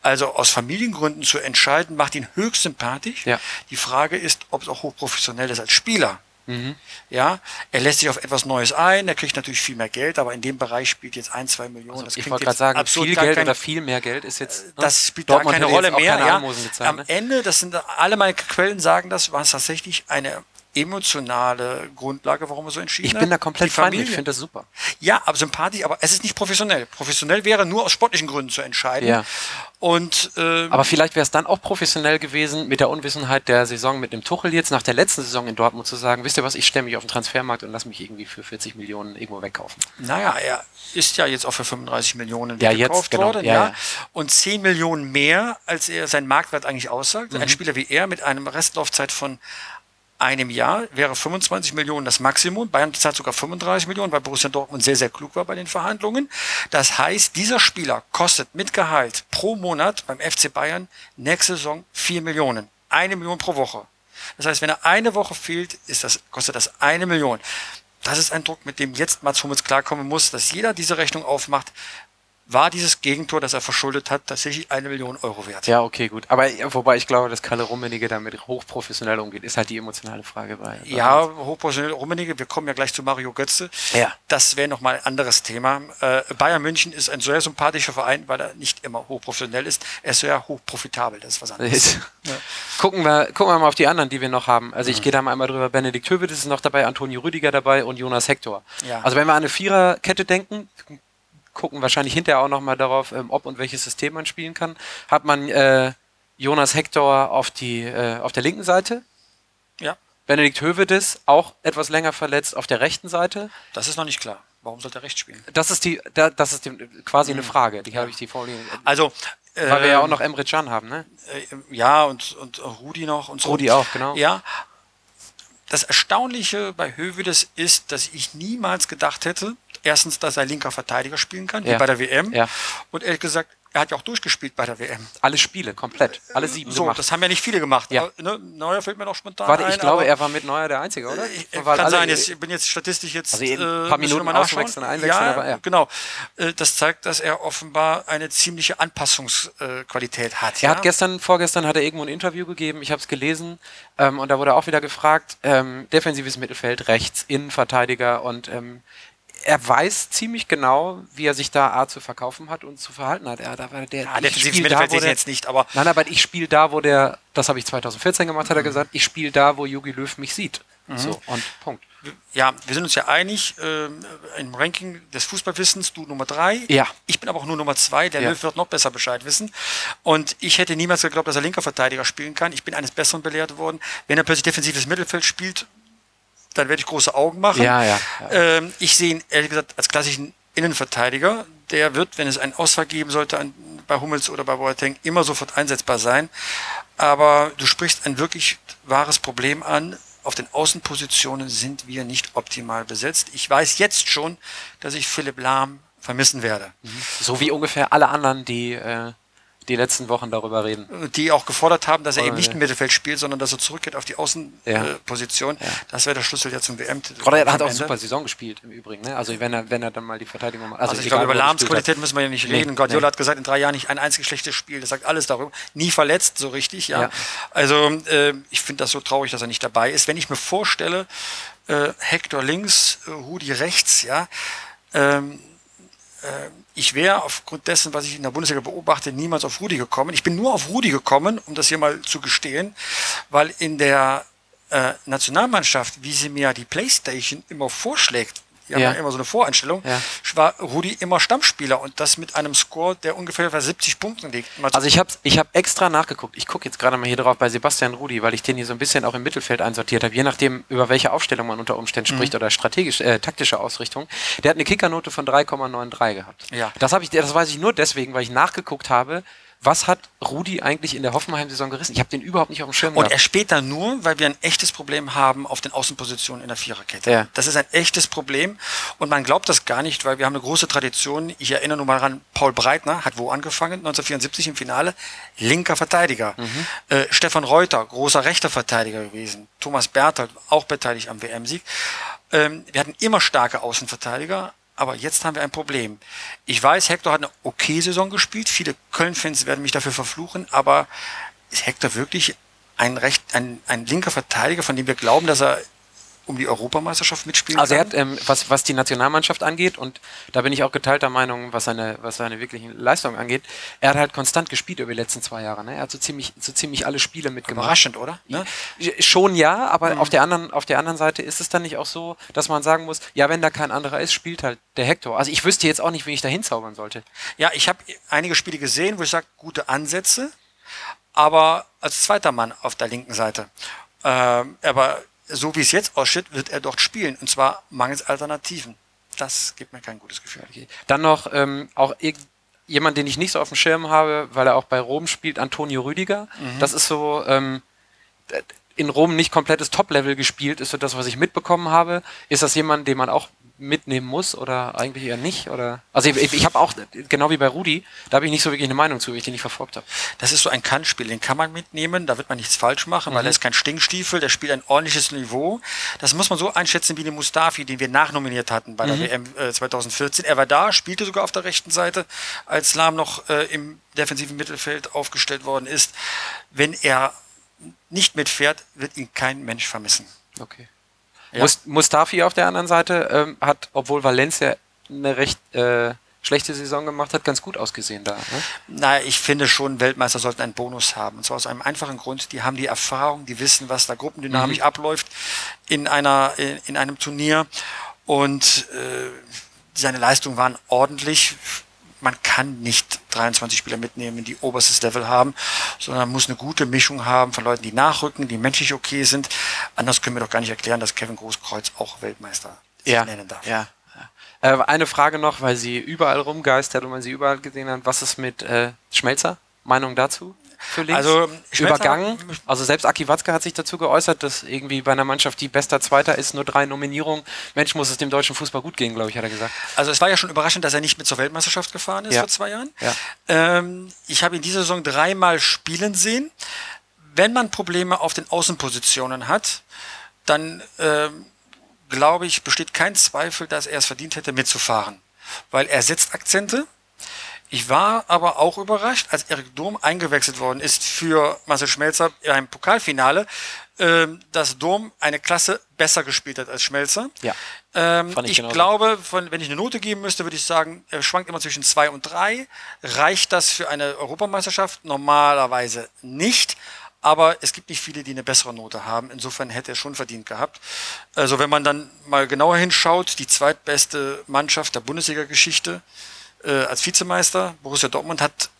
Also aus Familiengründen zu entscheiden, macht ihn höchst sympathisch. Ja. Die Frage ist, ob es auch hochprofessionell ist als Spieler. Mhm. Ja, er lässt sich auf etwas Neues ein, er kriegt natürlich viel mehr Geld, aber in dem Bereich spielt jetzt ein, zwei Millionen. Also ich wollte gerade sagen, viel Geld kein, oder viel mehr Geld ist jetzt. Ne? Das spielt da keine Rolle mehr. Ja. Gezahlt, Am ne? Ende, das sind alle meine Quellen sagen das, war es tatsächlich eine emotionale Grundlage, warum er so entschieden hat. Ich bin da komplett fein, ich finde das super. Ja, aber sympathisch, aber es ist nicht professionell. Professionell wäre nur aus sportlichen Gründen zu entscheiden. Ja. Und, ähm, aber vielleicht wäre es dann auch professionell gewesen, mit der Unwissenheit der Saison mit dem Tuchel jetzt nach der letzten Saison in Dortmund zu sagen, wisst ihr was, ich stelle mich auf den Transfermarkt und lass mich irgendwie für 40 Millionen irgendwo wegkaufen. Naja, er ist ja jetzt auch für 35 Millionen ja, gekauft genau. worden. Ja, ja. Und 10 Millionen mehr, als er sein Marktwert eigentlich aussagt. Mhm. Ein Spieler wie er mit einem Restlaufzeit von einem Jahr wäre 25 Millionen das Maximum. Bayern zahlt sogar 35 Millionen, weil Borussia Dortmund sehr, sehr klug war bei den Verhandlungen. Das heißt, dieser Spieler kostet mit Gehalt pro Monat beim FC Bayern nächste Saison 4 Millionen. Eine Million pro Woche. Das heißt, wenn er eine Woche fehlt, ist das, kostet das eine Million. Das ist ein Druck, mit dem jetzt Mats Hummels klarkommen muss, dass jeder diese Rechnung aufmacht war dieses Gegentor, das er verschuldet hat, tatsächlich eine Million Euro wert. Ja, okay, gut. Aber wobei ich glaube, dass Kalle Rummenigge damit hochprofessionell umgeht, ist halt die emotionale Frage bei. bei ja, hochprofessionell Rummenigge, wir kommen ja gleich zu Mario Götze. Ja. Das wäre nochmal ein anderes Thema. Äh, Bayern München ist ein sehr sympathischer Verein, weil er nicht immer hochprofessionell ist. Er ist sehr hochprofitabel, das ist was anderes. <laughs> ja. gucken, wir, gucken wir mal auf die anderen, die wir noch haben. Also ich mhm. gehe da mal einmal drüber. Benedikt Höwedes ist noch dabei, Antonio Rüdiger dabei und Jonas Hector. Ja. Also wenn wir an eine Viererkette denken, gucken wahrscheinlich hinterher auch nochmal darauf, ähm, ob und welches System man spielen kann. Hat man äh, Jonas Hector auf, die, äh, auf der linken Seite. Ja. Benedikt Hövedes auch etwas länger verletzt auf der rechten Seite. Das ist noch nicht klar. Warum sollte er rechts spielen? Das ist die, da, das ist die, quasi eine Mhm. Frage, die habe ich die vorliegen. Also, Weil wir ja auch ähm, noch Emre Can haben, ne? äh, ja, und, und Rudi noch und so. Rudi auch, genau. Ja. Das Erstaunliche bei Hövedes ist, dass ich niemals gedacht hätte, erstens, dass er linker Verteidiger spielen kann, wie Ja. bei der WM. Ja. Und ehrlich gesagt, er hat ja auch durchgespielt bei der WM. Alle Spiele, komplett. Alle sieben So, gemacht. das haben ja nicht viele gemacht. Ja. Aber, Ne? Neuer fällt mir noch spontan Warte, ein. ich glaube, aber- er war mit Neuer der Einzige, oder? Ich, Weil kann alle- sein, jetzt, ich bin jetzt statistisch jetzt Also eben ein äh, paar Minuten mal auswechseln, einwechseln, ja, aber ja. genau. Äh, Das zeigt, dass er offenbar eine ziemliche Anpassungsqualität hat. Er ja? hat gestern, vorgestern hat er irgendwo ein Interview gegeben, ich habe es gelesen, ähm, und da wurde auch wieder gefragt, ähm, defensives Mittelfeld, rechts, Innenverteidiger und ähm, er weiß ziemlich genau, wie er sich da A zu verkaufen hat und zu verhalten hat. Er, da war der, ja, spiel Mittelfeld sehe jetzt nicht, aber Nein, aber ich spiele da, wo der, das habe ich 2014 gemacht, Mhm. hat er gesagt, ich spiele da, wo Jogi Löw mich sieht. So, und Punkt. ja, wir sind uns ja einig ähm, im Ranking des Fußballwissens, du Nummer drei. Ja. Ich bin aber auch nur Nummer zwei. Der Ja. Löw wird noch besser Bescheid wissen. Und ich hätte niemals geglaubt, dass er linker Verteidiger spielen kann. Ich bin eines Besseren belehrt worden. Wenn er plötzlich defensives Mittelfeld spielt, dann werde ich große Augen machen. Ja, ja, ja. Ähm, ich sehe ihn ehrlich gesagt als klassischen Innenverteidiger. Der wird, wenn es einen Ausfall geben sollte an, bei Hummels oder bei Boateng, immer sofort einsetzbar sein. Aber du sprichst ein wirklich wahres Problem an. Auf den Außenpositionen sind wir nicht optimal besetzt. Ich weiß jetzt schon, dass ich Philipp Lahm vermissen werde. So wie ungefähr alle anderen, die äh, die letzten Wochen darüber reden. Die auch gefordert haben, dass er eben Oh, nicht ja. im Mittelfeld spielt, sondern dass er zurückgeht auf die Ja. Außenposition. Ja. Das wäre der Schlüssel ja zum WM-Titel. Oder er hat auch Ende. super Saison gespielt im Übrigen. Ne? Also wenn er, wenn er dann mal die Verteidigung macht. Also, ich egal, glaube, über er Lahms. Qualität müssen wir ja nicht Nee, reden. Guardiola nee. hat gesagt, in drei Jahren nicht ein einziges schlechtes Spiel. Das sagt alles darüber. Nie verletzt, so richtig, ja. Ja. Also, äh, ich finde das so traurig, dass er nicht dabei ist. Wenn ich mir vorstelle, äh, Hector links, äh, Rudi rechts, ja, ähm, äh, ich wäre aufgrund dessen, was ich in der Bundesliga beobachte, niemals auf Rudi gekommen. Ich bin nur auf Rudi gekommen, um das hier mal zu gestehen, weil in der äh, Nationalmannschaft, wie sie mir die Playstation immer vorschlägt, die haben Ja. immer so eine Voreinstellung, Ja. war Rudi immer Stammspieler und das mit einem Score, der ungefähr bei 70 Punkten liegt. Mal Also ich habe ich hab extra nachgeguckt. Ich gucke jetzt gerade mal hier drauf bei Sebastian Rudi, weil ich den hier so ein bisschen auch im Mittelfeld einsortiert habe, je nachdem, über welche Aufstellung man unter Umständen Mhm. spricht oder strategisch, äh, taktische Ausrichtung. Der hat eine Kickernote von 3,93 gehabt. Ja. Das, hab ich, das weiß ich nur deswegen, weil ich nachgeguckt habe, was hat Rudi eigentlich in der Hoffenheim-Saison gerissen? Ich habe den überhaupt nicht auf dem Schirm Und gehabt. er später nur, weil wir ein echtes Problem haben auf den Außenpositionen in der Viererkette. Ja. Das ist ein echtes Problem und man glaubt das gar nicht, weil wir haben eine große Tradition. Ich erinnere nur mal ran, Paul Breitner hat wo angefangen? 1974 im Finale. Linker Verteidiger. Mhm. Äh, Stefan Reuter, großer rechter Verteidiger gewesen. Thomas Berthold, auch beteiligt am WM-Sieg. Ähm, wir hatten immer starke Außenverteidiger, aber jetzt haben wir ein Problem. Ich weiß, Hector hat eine okay Saison gespielt. Viele Köln-Fans werden mich dafür verfluchen, aber ist Hector wirklich ein, recht, ein, ein linker Verteidiger, von dem wir glauben, dass er um die Europameisterschaft mitspielen Also er kann? hat, ähm, was, was die Nationalmannschaft angeht, und da bin ich auch geteilter Meinung, was seine, was seine wirklichen Leistungen angeht, er hat halt konstant gespielt über die letzten zwei Jahre. Ne? Er hat so ziemlich, so ziemlich alle Spiele mitgemacht. Überraschend, oder? Ne? Schon ja, aber Mhm. auf, der anderen, auf der anderen Seite ist es dann nicht auch so, dass man sagen muss, ja, wenn da kein anderer ist, spielt halt der Hector. Also ich wüsste jetzt auch nicht, wen ich da hinzaubern sollte. Ja, ich habe einige Spiele gesehen, wo ich sage, gute Ansätze, aber als zweiter Mann auf der linken Seite. Ähm, aber so wie es jetzt aussieht, wird er dort spielen und zwar mangels Alternativen. Das gibt mir kein gutes Gefühl. Okay. Dann noch ähm, auch jemand, den ich nicht so auf dem Schirm habe, weil er auch bei Rom spielt, Antonio Rüdiger. Mhm. Das ist so ähm, in Rom nicht komplettes Top-Level gespielt, ist so das, was ich mitbekommen habe. Ist das jemand, den man auch mitnehmen muss oder eigentlich eher nicht? Oder also ich, ich, ich habe auch, genau wie bei Rudi, da habe ich nicht so wirklich eine Meinung zu, weil ich den nicht verfolgt habe. Das ist so ein Kannspiel, den kann man mitnehmen, da wird man nichts falsch machen, weil er ist kein Stinkstiefel, der spielt ein ordentliches Niveau. Das muss man so einschätzen wie den Mustafi, den wir nachnominiert hatten bei der WM äh, 2014. Er war da, spielte sogar auf der rechten Seite, als Lahm noch äh, im defensiven Mittelfeld aufgestellt worden ist. Wenn er nicht mitfährt, wird ihn kein Mensch vermissen. Okay. Ja. Mus- Mustafi auf der anderen Seite ähm, hat, obwohl Valencia eine recht äh, schlechte Saison gemacht hat, ganz gut ausgesehen da. Ne? Na, ich finde schon, Weltmeister sollten einen Bonus haben. Und zwar aus einem einfachen Grund, die haben die Erfahrung, die wissen, was da gruppendynamisch abläuft in, einer, in, in einem Turnier. Und äh, seine Leistungen waren ordentlich. Man kann nicht 23 Spieler mitnehmen, die oberstes Level haben, sondern man muss eine gute Mischung haben von Leuten, die nachrücken, die menschlich okay sind. Anders können wir doch gar nicht erklären, dass Kevin Großkreuz auch Weltmeister sich nennen darf. Ja, ja. Äh, eine Frage noch, weil sie überall rumgeistert und man sie überall gesehen hat. Was ist mit äh, Schmelzer? Meinung dazu? Für links? Also, Übergangen. Also selbst Aki Watzke hat sich dazu geäußert, dass irgendwie bei einer Mannschaft, die bester Zweiter ist, nur drei Nominierungen. Mensch, muss es dem deutschen Fußball gut gehen, glaube ich, hat er gesagt. Also es war ja schon überraschend, dass er nicht mit zur Weltmeisterschaft gefahren ist Ja. vor zwei Jahren. Ja. Ähm, ich habe ihn diese Saison dreimal spielen sehen. Wenn man Probleme auf den Außenpositionen hat, dann ähm, glaube ich, besteht kein Zweifel, dass er es verdient hätte, mitzufahren. Weil er setzt Akzente. Ich war aber auch überrascht, als Erik Dom eingewechselt worden ist für Marcel Schmelzer einem Pokalfinale, ähm, dass Dom eine Klasse besser gespielt hat als Schmelzer. Ja. Ähm, ich ich glaube, von, wenn ich eine Note geben müsste, würde ich sagen, er schwankt immer zwischen zwei und drei. Reicht das für eine Europameisterschaft? Normalerweise nicht. Aber es gibt nicht viele, die eine bessere Note haben. Insofern hätte er schon verdient gehabt. Also wenn man dann mal genauer hinschaut, die zweitbeste Mannschaft der Bundesliga-Geschichte äh, als Vizemeister, Borussia Dortmund hat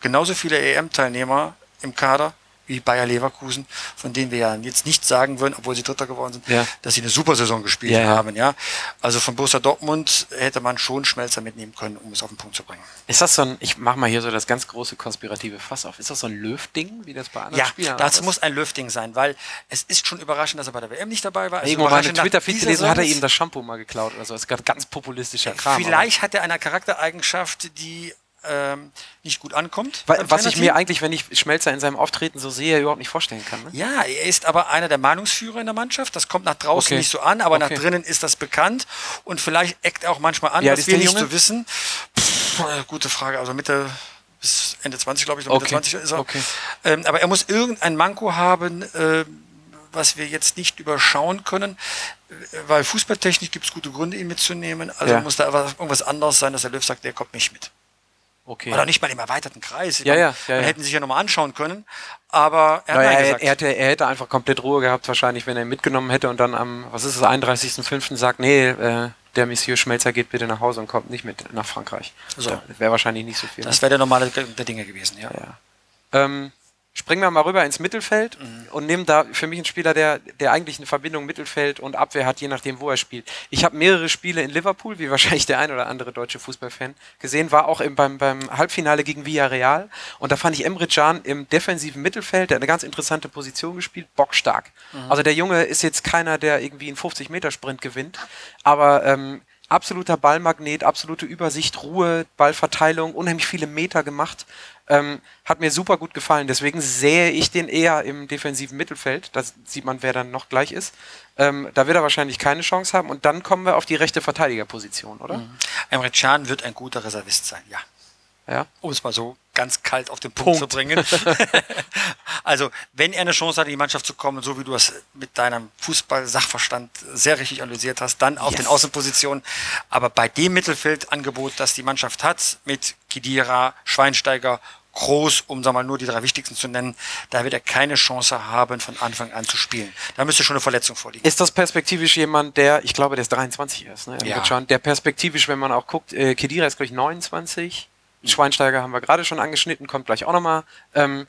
genauso viele EM-Teilnehmer im Kader wie Bayer Leverkusen, von denen wir ja jetzt nicht sagen würden, obwohl sie Dritter geworden sind, Ja. dass sie eine super Saison gespielt Ja, haben. Ja, also von Borussia Dortmund hätte man schon Schmelzer mitnehmen können, um es auf den Punkt zu bringen. Ist das so ein, ich mache mal hier so das ganz große konspirative Fass auf. Ist das so ein Löw-Ding, wie das bei anderen Ja, Spielern das ist? muss ein Löfting sein, weil es ist schon überraschend, dass er bei der WM nicht dabei war. Es Irgendwo meine überraschend, nach Twitter-Feed gelesen, hat er ihm das Shampoo mal geklaut oder so. Ist gerade ganz populistischer Kram. Vielleicht hat er eine Charaktereigenschaft, die ähm, nicht gut ankommt. was ich mir eigentlich, wenn ich Schmelzer in seinem Auftreten so sehe, überhaupt nicht vorstellen kann. Ne? Ja, er ist aber einer der Meinungsführer in der Mannschaft. Das kommt nach draußen Okay. nicht so an, aber Okay. nach drinnen ist das bekannt. Und vielleicht eckt er auch manchmal an, alt was wir nicht Junge? so wissen. Pff, äh, gute Frage. Also Mitte bis Ende 20, glaube ich, Mitte Okay. 20 ist er. Okay. Ähm, aber er muss irgendein Manko haben, äh, was wir jetzt nicht überschauen können. Äh, Weil fußballtechnisch gibt es gute Gründe, ihn mitzunehmen. Also Ja. muss da irgendwas anderes sein, dass der Löw sagt, der kommt nicht mit. Okay. Oder nicht mal im erweiterten Kreis. Ich Ja, meine, ja, ja, ja. hätten sich ja nochmal anschauen können. Aber er hat Naja, er, er, hätte, er hätte einfach komplett Ruhe gehabt, wahrscheinlich, wenn er ihn mitgenommen hätte und dann am, was ist es, 31.05. sagt, nee, äh, der Monsieur Schmelzer geht bitte nach Hause und kommt nicht mit nach Frankreich. So. Wäre wahrscheinlich nicht so viel. das wäre der normale der Dinge gewesen, ja. Ja. Ähm, springen wir mal rüber ins Mittelfeld Mhm. und nehmen da für mich einen Spieler, der, der eigentlich eine Verbindung Mittelfeld und Abwehr hat, je nachdem, wo er spielt. Ich habe mehrere Spiele in Liverpool, wie wahrscheinlich der ein oder andere deutsche Fußballfan gesehen, war auch im, beim, beim Halbfinale gegen Villarreal und da fand ich Emre Can im defensiven Mittelfeld, der hat eine ganz interessante Position gespielt, bockstark. Mhm. Also der Junge ist jetzt keiner, der irgendwie einen 50-Meter-Sprint gewinnt, aber ähm, absoluter Ballmagnet, absolute Übersicht, Ruhe, Ballverteilung, unheimlich viele Meter gemacht. Ähm, hat mir super gut gefallen. Deswegen sehe ich den eher im defensiven Mittelfeld. Da sieht man, wer dann noch gleich ist. Ähm, da wird er wahrscheinlich keine Chance haben. Und dann kommen wir auf die rechte Verteidigerposition, oder? Emre Can wird ein guter Reservist sein, ja. Ja. Um es mal so ganz kalt auf den Punkt, Punkt. zu bringen. <laughs> also, wenn er eine Chance hat, in die Mannschaft zu kommen, so wie du es mit deinem Fußball-Sachverstand sehr richtig analysiert hast, dann auf Yes. den Außenpositionen. Aber bei dem Mittelfeldangebot, das die Mannschaft hat, mit Kidira, Schweinsteiger, Groß, um sagen wir mal, nur die drei wichtigsten zu nennen, da wird er keine Chance haben, von Anfang an zu spielen. Da müsste schon eine Verletzung vorliegen. Ist das perspektivisch jemand, der, ich glaube, der ist 23 erst, ne? Ja. Can, der perspektivisch, wenn man auch guckt, äh, Kedira ist, glaube ich, 29. Schweinsteiger haben wir gerade schon angeschnitten, kommt gleich auch nochmal. Ähm,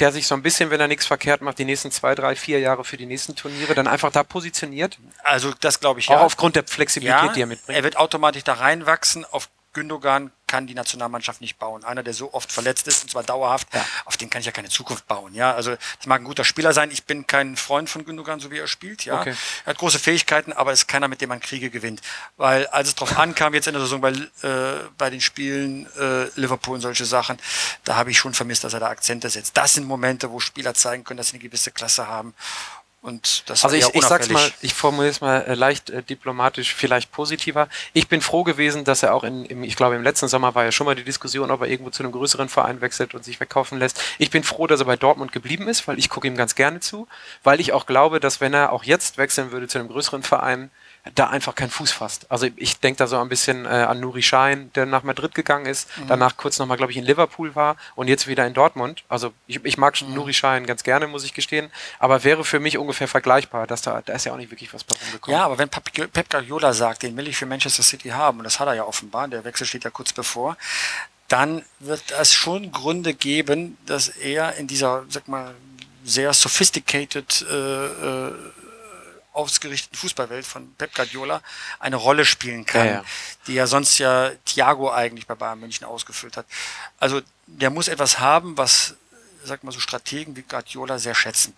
der sich so ein bisschen, wenn er nichts verkehrt macht, die nächsten zwei, drei, vier Jahre für die nächsten Turniere dann einfach da positioniert. Also, das glaube ich Auch ja. aufgrund der Flexibilität, ja, die er mitbringt. Er wird automatisch da reinwachsen. Auf Gündogan kann die Nationalmannschaft nicht bauen. Einer, der so oft verletzt ist, und zwar dauerhaft, Ja. auf den kann ich ja keine Zukunft bauen. Ja, also das mag ein guter Spieler sein. Ich bin kein Freund von Gündogan, so wie er spielt. Ja, Okay. er hat große Fähigkeiten, aber ist keiner, mit dem man Kriege gewinnt. Weil als es drauf ankam jetzt in der Saison bei, äh, bei den Spielen äh, Liverpool und solche Sachen, da habe ich schon vermisst, dass er da Akzente setzt. Das sind Momente, wo Spieler zeigen können, dass sie eine gewisse Klasse haben. Und das Also ich, ich sag's mal, ich formuliere es mal äh, leicht äh, diplomatisch, vielleicht positiver. Ich bin froh gewesen, dass er auch in, im, ich glaube im letzten Sommer war ja schon mal die Diskussion, ob er irgendwo zu einem größeren Verein wechselt und sich wegkaufen lässt. Ich bin froh, dass er bei Dortmund geblieben ist, weil ich gucke ihm ganz gerne zu, weil ich auch glaube, dass wenn er auch jetzt wechseln würde zu einem größeren Verein, da einfach kein Fuß fasst. Also ich denke da so ein bisschen äh, an Nuri Schein, der nach Madrid gegangen ist, danach kurz nochmal, glaube ich, in Liverpool war und jetzt wieder in Dortmund. Also ich, ich mag Nuri Schein ganz gerne, muss ich gestehen, aber wäre für mich ungefähr vergleichbar, dass da, da ist ja auch nicht wirklich was bei rumgekommen. Ja, aber wenn Pep Pep Guardiola sagt, den will ich für Manchester City haben, und das hat er ja offenbar, der Wechsel steht ja kurz bevor, dann wird es schon Gründe geben, dass er in dieser, sag mal, sehr sophisticated äh, äh, ausgerichteten Fußballwelt von Pep Guardiola eine Rolle spielen kann, Ja, ja. die ja sonst ja Thiago eigentlich bei Bayern München ausgefüllt hat. Also der muss etwas haben, was, sag mal so Strategen wie Guardiola sehr schätzen.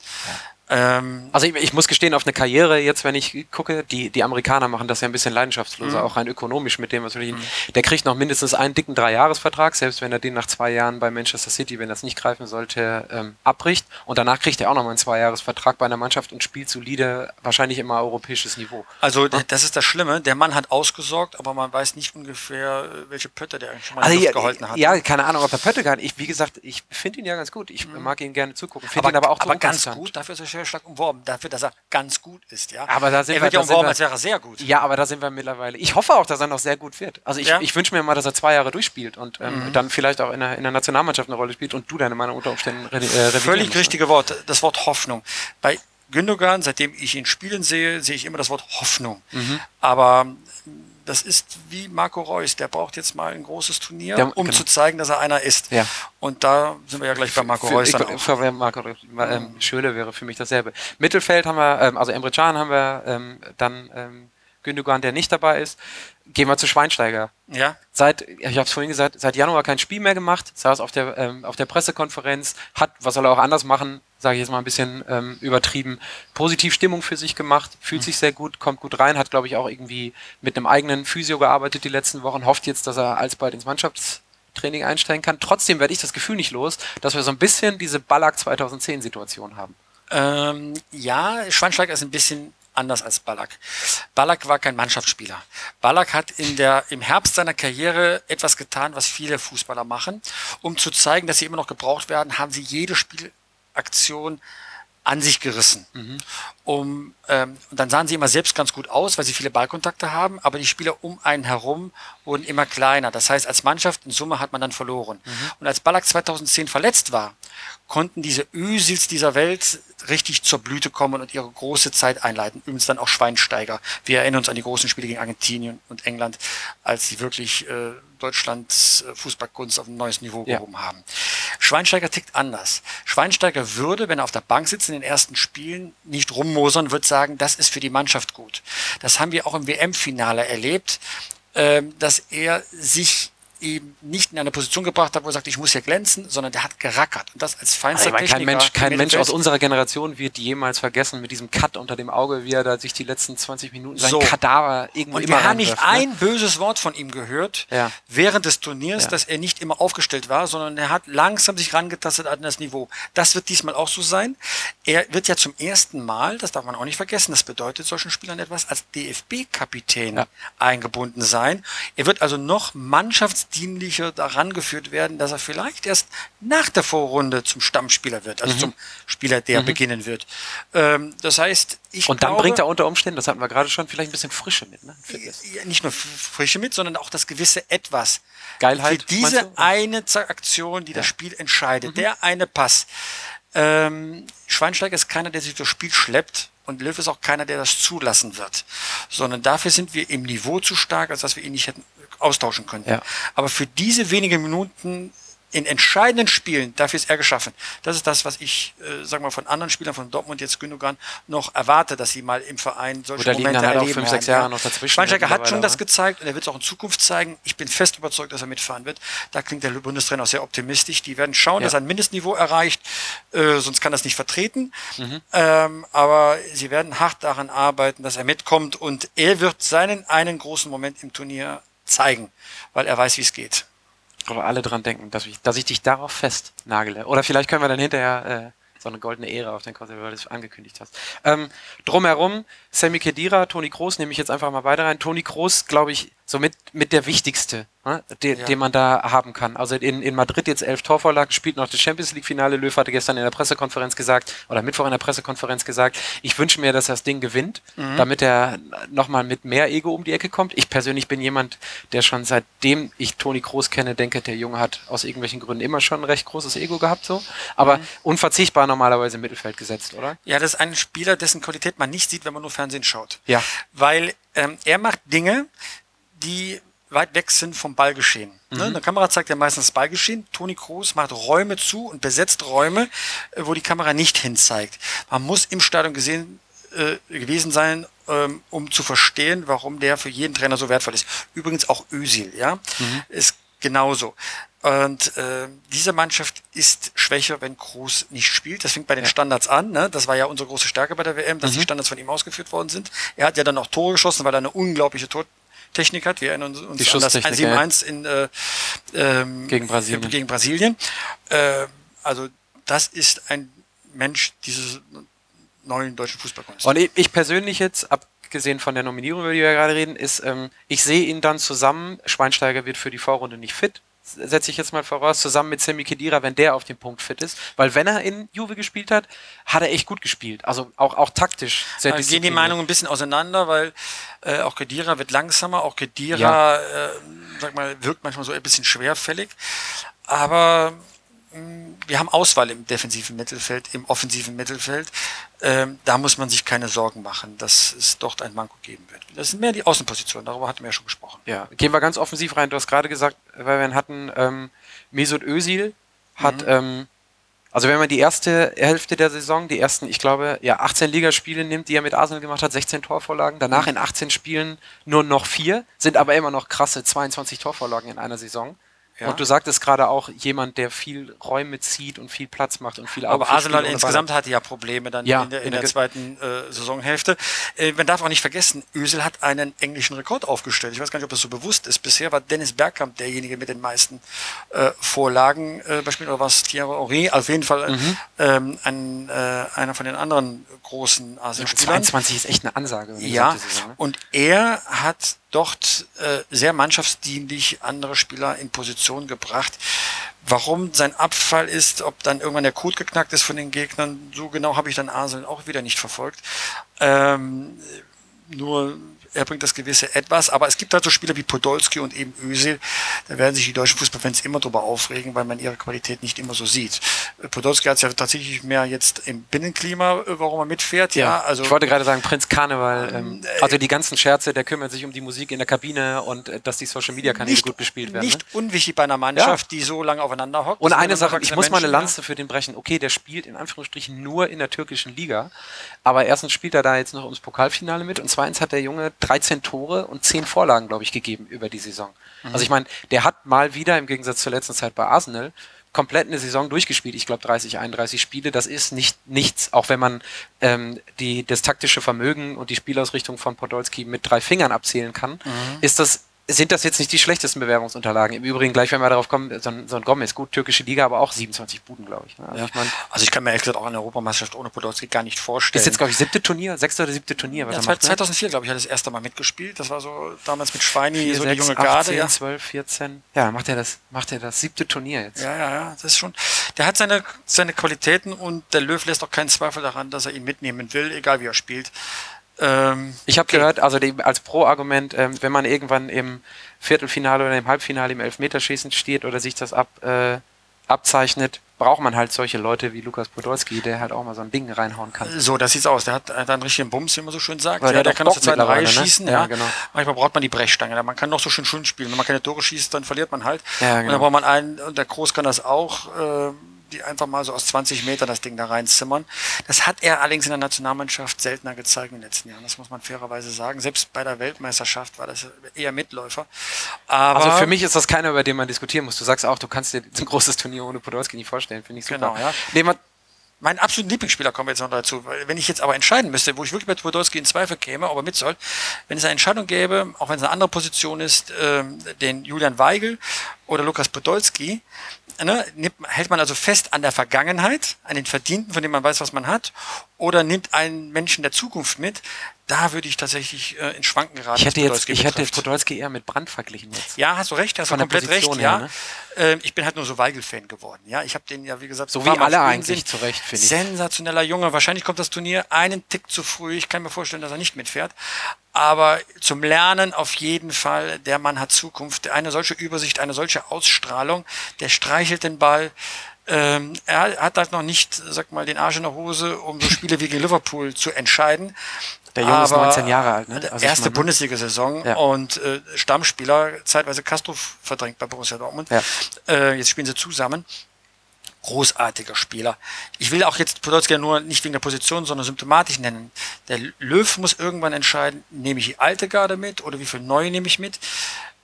Ähm, Also ich, ich muss gestehen, auf eine Karriere jetzt, wenn ich gucke, die, die Amerikaner machen das ja ein bisschen leidenschaftsloser, Mhm. auch rein ökonomisch mit dem, was wir Der kriegt noch mindestens einen dicken Dreijahresvertrag, selbst wenn er den nach zwei Jahren bei Manchester City, wenn das nicht greifen sollte, ähm, abbricht. Und danach kriegt er auch noch mal einen Zweijahresvertrag bei einer Mannschaft und spielt solide, wahrscheinlich immer europäisches Niveau. Also d- das ist das Schlimme. Der Mann hat ausgesorgt, aber man weiß nicht ungefähr, äh, welche Pötte der eigentlich schon mal Also ja, gehalten hat. ja, keine Ahnung, ob er Pötte kann. Ich, wie gesagt, ich finde ihn ja ganz gut. Ich mag ihn gerne zugucken. Finde Mhm. ihn aber auch aber ganz gut, dafür ist er stark umworben, dafür, dass er ganz gut ist, ja. Aber da sind er wir- wird ja umworben, wir- als wäre er sehr gut. Ja, aber da sind wir mittlerweile. Ich hoffe auch, dass er noch sehr gut wird. Also ich, Ja. ich wünsche mir mal, dass er zwei Jahre durchspielt und ähm, Mhm. dann vielleicht auch in der, in der Nationalmannschaft eine Rolle spielt und du deine Meinung unter Umständen re äh, revidieren Völlig musst, ne? richtige Wort, das Wort Hoffnung. Bei Gündogan, seitdem ich ihn spielen sehe, sehe ich immer das Wort Hoffnung. Mhm. Aber das ist wie Marco Reus, der braucht jetzt mal ein großes Turnier, Der- um genau. zu zeigen, dass er einer ist. Ja. Und da sind wir ja gleich bei Marco Für, Reus ich, dann auch. für Marco Reus, ähm, Schöle wäre für mich dasselbe. Mittelfeld haben wir, ähm, also Emre Can haben wir, ähm, dann ähm, Gündogan, der nicht dabei ist. Gehen wir zu Schweinsteiger. Ja, Seit, ich habe es vorhin gesagt, seit Januar kein Spiel mehr gemacht, saß auf der, ähm, auf der Pressekonferenz, hat, was soll er auch anders machen, sage ich jetzt mal ein bisschen ähm, übertrieben, positiv Stimmung für sich gemacht, fühlt sich sehr gut, kommt gut rein, hat, glaube ich, auch irgendwie mit einem eigenen Physio gearbeitet die letzten Wochen, hofft jetzt, dass er alsbald ins Mannschaftstraining einsteigen kann. Trotzdem werde ich das Gefühl nicht los, dass wir so ein bisschen diese Ballack 2010-Situation haben. Ähm, ja, Schweinsteiger ist ein bisschen anders als Ballack. Ballack war kein Mannschaftsspieler. Ballack hat in der, im Herbst seiner Karriere etwas getan, was viele Fußballer machen. Um zu zeigen, dass sie immer noch gebraucht werden, haben sie jede Spielaktion an sich gerissen. Um, ähm, und dann sahen sie immer selbst ganz gut aus, weil sie viele Ballkontakte haben, aber die Spieler um einen herum wurden immer kleiner. Das heißt, als Mannschaft in Summe hat man dann verloren. Und als Ballack 2010 verletzt war, konnten diese Ösils dieser Welt richtig zur Blüte kommen und ihre große Zeit einleiten. Übrigens dann auch Schweinsteiger. Wir erinnern uns an die großen Spiele gegen Argentinien und England, als sie wirklich äh, Deutschlands äh, Fußballkunst auf ein neues Niveau Ja. gehoben haben. Schweinsteiger tickt anders. Schweinsteiger würde, wenn er auf der Bank sitzt in den ersten Spielen, nicht rummosern, wird sagen, das ist für die Mannschaft gut. Das haben wir auch im WM-Finale erlebt, ähm, dass er sich eben nicht in eine Position gebracht hat, wo er sagt, ich muss hier glänzen, sondern der hat gerackert. Und das als feinster Also meine, kein Techniker Mensch, kein Mensch aus unserer Generation wird jemals vergessen mit diesem Cut unter dem Auge, wie er da sich die letzten 20 Minuten sein So. Kadaver irgendwo Und immer wir haben nicht ne? ein böses Wort von ihm gehört Ja. während des Turniers, Ja. dass er nicht immer aufgestellt war, sondern er hat langsam sich rangetastet an das Niveau. Das wird diesmal auch so sein. Er wird ja zum ersten Mal, das darf man auch nicht vergessen, das bedeutet solchen Spielern etwas, als DFB-Kapitän Ja. eingebunden sein. Er wird also noch mannschaftsdienlicher daran geführt werden, dass er vielleicht erst nach der Vorrunde zum Stammspieler wird, Mhm. also zum Spieler, der beginnen wird. Ähm, das heißt, ich Und dann glaube, bringt er unter Umständen, das hatten wir gerade schon, vielleicht ein bisschen Frische mit, ne? Ja, nicht nur Frische mit, sondern auch das gewisse Etwas. Geilheit, Für diese eine Aktion, die das Spiel entscheidet, der eine Pass. Ähm, Schweinsteiger ist keiner, der sich durchs Spiel schleppt. Und Löw ist auch keiner, der das zulassen wird. Sondern dafür sind wir im Niveau zu stark, als dass wir ihn nicht hätten austauschen können. Ja. Aber für diese wenigen Minuten in entscheidenden Spielen, dafür ist er geschaffen. Das ist das, was ich, äh, wir mal, von anderen Spielern von Dortmund, jetzt Gündogan, noch erwarte, dass sie mal im Verein solche Oder liegen Momente dann halt auch erleben fünf, sechs Jahre noch dazwischen Schweinsteiger hat mittlerweile, schon das aber- gezeigt und er wird es auch in Zukunft zeigen. Ich bin fest überzeugt, dass er mitfahren wird. Da klingt der Bundestrainer auch sehr optimistisch. Die werden schauen, Ja. dass er ein Mindestniveau erreicht, äh, sonst kann er es nicht vertreten. Mhm. Ähm, aber sie werden hart daran arbeiten, dass er mitkommt und er wird seinen einen großen Moment im Turnier zeigen, weil er weiß, wie es geht. Aber alle dran denken, dass ich, dass ich dich darauf festnagele. Oder vielleicht können wir dann hinterher äh, so eine goldene Ehre auf den Kosovo, weil du es angekündigt hast. Ähm, drumherum, Sammy Kedira, Toni Kroos, nehme ich jetzt einfach mal beide rein. Toni Kroos, glaube ich, somit mit der wichtigste, ne, den, Ja. den man da haben kann. Also in, in Madrid jetzt elf Torvorlagen, spielt noch das Champions League-Finale. Löw hatte gestern in der Pressekonferenz gesagt, oder Mittwoch in der Pressekonferenz gesagt, ich wünsche mir, dass er das Ding gewinnt, damit er nochmal mit mehr Ego um die Ecke kommt. Ich persönlich bin jemand, der schon seitdem ich Toni Kroos kenne, denke, der Junge hat aus irgendwelchen Gründen immer schon ein recht großes Ego gehabt, so. Aber unverzichtbar normalerweise im Mittelfeld gesetzt, oder? Ja, das ist ein Spieler, dessen Qualität man nicht sieht, wenn man nur Fernsehen schaut. Ja. Weil ähm, er macht Dinge, die weit weg sind vom Ballgeschehen. Ne? In der Kamera zeigt er meistens das Ballgeschehen. Toni Kroos macht Räume zu und besetzt Räume, äh, wo die Kamera nicht hinzeigt. Man muss im Stadion gesehen äh, gewesen sein, ähm, um zu verstehen, warum der für jeden Trainer so wertvoll ist. Übrigens auch Özil, ja, mhm. ist genauso. Und äh, diese Mannschaft ist schwächer, wenn Kroos nicht spielt. Das fängt bei den Standards an. Ne? Das war ja unsere große Stärke bei der WM, dass mhm. die Standards von ihm ausgeführt worden sind. Er hat ja dann auch Tore geschossen, weil er eine unglaubliche Tortechnik hat. Wir erinnern uns die an das 1-7-1 in äh, ähm, gegen Brasilien. Gegen Brasilien. Äh, also das ist ein Mensch dieses neuen deutschen Fußballkunst. Und ich persönlich jetzt, abgesehen von der Nominierung, über die wir gerade reden, ist, ähm, ich sehe ihn dann zusammen, Schweinsteiger wird für die Vorrunde nicht fit, setze ich jetzt mal voraus, zusammen mit Sammy Kedira, wenn der auf dem Punkt fit ist. Weil wenn er in Juve gespielt hat, hat er echt gut gespielt. Also auch, auch taktisch. Sehr da gehen die Meinungen ein bisschen auseinander, weil äh, auch Kedira wird langsamer, auch Kedira, ja. äh, sag mal, wirkt manchmal so ein bisschen schwerfällig. Aber wir haben Auswahl im defensiven Mittelfeld, im offensiven Mittelfeld. Ähm, da muss man sich keine Sorgen machen, dass es dort ein Manko geben wird. Das sind mehr die Außenpositionen, darüber hatten wir ja schon gesprochen. Ja, gehen wir ganz offensiv rein. Du hast gerade gesagt, weil wir hatten, ähm, Mesut Özil hat, mhm. ähm, also wenn man die erste Hälfte der Saison, die ersten, ich glaube, ja, 18 Ligaspiele nimmt, die er mit Arsenal gemacht hat, 16 Torvorlagen, danach mhm. in 18 Spielen nur noch vier, sind aber immer noch krasse 22 Torvorlagen in einer Saison. Ja. Und du sagtest gerade auch jemand, der viel Räume zieht und viel Platz macht und viel Aber Arsenal insgesamt hatte ja Probleme dann ja, in der, in in der zweiten äh, Saisonhälfte. Äh, man darf auch nicht vergessen, Ösel hat einen englischen Rekord aufgestellt. Ich weiß gar nicht, ob das so bewusst ist. Bisher war Dennis Bergkamp derjenige mit den meisten äh, Vorlagen äh, beispielsweise, oder was Thierry Henry, auf jeden Fall mhm. ähm, ein, äh, einer von den anderen großen Arsenal-Spielern. 22 ist echt eine Ansage. Ja, Saison, ne? und er hat dort äh, sehr mannschaftsdienlich andere Spieler in Position gebracht. Warum sein Abfall ist, ob dann irgendwann der Code geknackt ist von den Gegnern, so genau habe ich dann Arsenal auch wieder nicht verfolgt. Ähm, nur er bringt das gewisse Etwas, aber es gibt halt so Spieler wie Podolski und eben Özil, da werden sich die deutschen Fußballfans immer drüber aufregen, weil man ihre Qualität nicht immer so sieht. Podolski hat es ja tatsächlich mehr jetzt im Binnenklima, äh, warum er mitfährt, ja. ja also, ich wollte gerade sagen, Prinz Karneval, ähm, äh, also die ganzen Scherze, der kümmert sich um die Musik in der Kabine und äh, dass die Social Media Kanäle gut bespielt werden. Nicht ne? unwichtig bei einer Mannschaft, ja. die so lange aufeinander hockt. Und eine Sache, ich muss mal eine Lanze für den brechen. Okay, der spielt in Anführungsstrichen nur in der türkischen Liga, aber erstens spielt er da jetzt noch ums Pokalfinale mit und zweitens hat der Junge 13 Tore und 10 Vorlagen, glaube ich, gegeben über die Saison. Mhm. Also ich meine, der hat mal wieder im Gegensatz zur letzten Zeit bei Arsenal komplett eine Saison durchgespielt. Ich glaube 30, 31 Spiele. Das ist nicht nichts, auch wenn man ähm, die, das taktische Vermögen und die Spielausrichtung von Podolski mit drei Fingern abzählen kann, mhm. ist das sind das jetzt nicht die schlechtesten Bewerbungsunterlagen. Im Übrigen, gleich wenn wir darauf kommen, so ein, so ein Gomez, gut, türkische Liga, aber auch 27 Buden, glaube ich. Ne? Also, ja. ich mein, also ich kann mir ehrlich gesagt auch eine Europameisterschaft ohne Podolski gar nicht vorstellen. Ist jetzt, glaube ich, siebte Turnier, sechste oder siebte Turnier. Was ja, macht, 2004, ne? glaube ich, hat er das erste Mal mitgespielt. Das war so damals mit Schweini, 4, so 6, die junge Garde. 18, ja. 12, 14. Ja, macht er das, macht er das siebte Turnier jetzt. Ja, ja, ja, das ist schon, der hat seine, seine Qualitäten und der Löw lässt auch keinen Zweifel daran, dass er ihn mitnehmen will, egal wie er spielt. Ähm, ich habe okay. gehört, also die, als Pro-Argument, ähm, wenn man irgendwann im Viertelfinale oder im Halbfinale im Elfmeterschießen steht oder sich das ab, äh, abzeichnet, braucht man halt solche Leute wie Lukas Podolski, der halt auch mal so ein Ding reinhauen kann. So, das sieht's aus. Der hat, einen richtigen Bums, wie man so schön sagt. Weil ja, der, der kann aus der zweiten Reihe ne? schießen. Ja, ja, genau. Manchmal braucht man die Brechstange. Man kann noch so schön schön spielen. Wenn man keine Tore schießt, dann verliert man halt. Ja, genau. Und dann braucht man einen, und der Groß kann das auch. Äh, die einfach mal so aus 20 Metern das Ding da reinzimmern. Das hat er allerdings in der Nationalmannschaft seltener gezeigt in den letzten Jahren. Das muss man fairerweise sagen. Selbst bei der Weltmeisterschaft war das eher Mitläufer. Aber also für mich ist das keiner, über den man diskutieren muss. Du sagst auch, du kannst dir ein großes Turnier ohne Podolski nicht vorstellen. Finde ich super. Genau, ja. Nee, mein absoluter Lieblingsspieler wir jetzt noch dazu. Wenn ich jetzt aber entscheiden müsste, wo ich wirklich mit Podolski in Zweifel käme, ob er mit soll, wenn es eine Entscheidung gäbe, auch wenn es eine andere Position ist, ähm, den Julian Weigel oder Lukas Podolski, ne, nimmt, hält man also fest an der Vergangenheit, an den Verdienten, von dem man weiß, was man hat, oder nimmt einen Menschen der Zukunft mit, da würde ich tatsächlich äh, in Schwanken geraten. Ich hätte jetzt, ich hätte Podolski eher mit Brand verglichen jetzt. Ja, hast du recht, hast du komplett recht, her, ja. Ne? Äh, ich bin halt nur so Weigel-Fan geworden, ja. Ich habe den ja, wie gesagt, so wie alle eigentlich zu Recht, finde ich. Sensationeller Junge. Wahrscheinlich kommt das Turnier einen Tick zu früh. Ich kann mir vorstellen, dass er nicht mitfährt. Aber zum Lernen auf jeden Fall, der Mann hat Zukunft. Eine solche Übersicht, eine solche Ausstrahlung, der streichelt den Ball. Ähm, er hat halt noch nicht, sag mal, den Arsch in der Hose, um so Spiele wie gegen Liverpool zu entscheiden. Der Junge ist 19 Jahre alt, ne? Also erste ne? Bundesliga-Saison ja. und äh, Stammspieler, zeitweise Castro verdrängt bei Borussia Dortmund. Ja. Äh, jetzt spielen sie zusammen. Großartiger Spieler. Ich will auch jetzt Podolski nur nicht wegen der Position, sondern symptomatisch nennen. Der Löw muss irgendwann entscheiden, nehme ich die alte Garde mit oder wie viel neue nehme ich mit.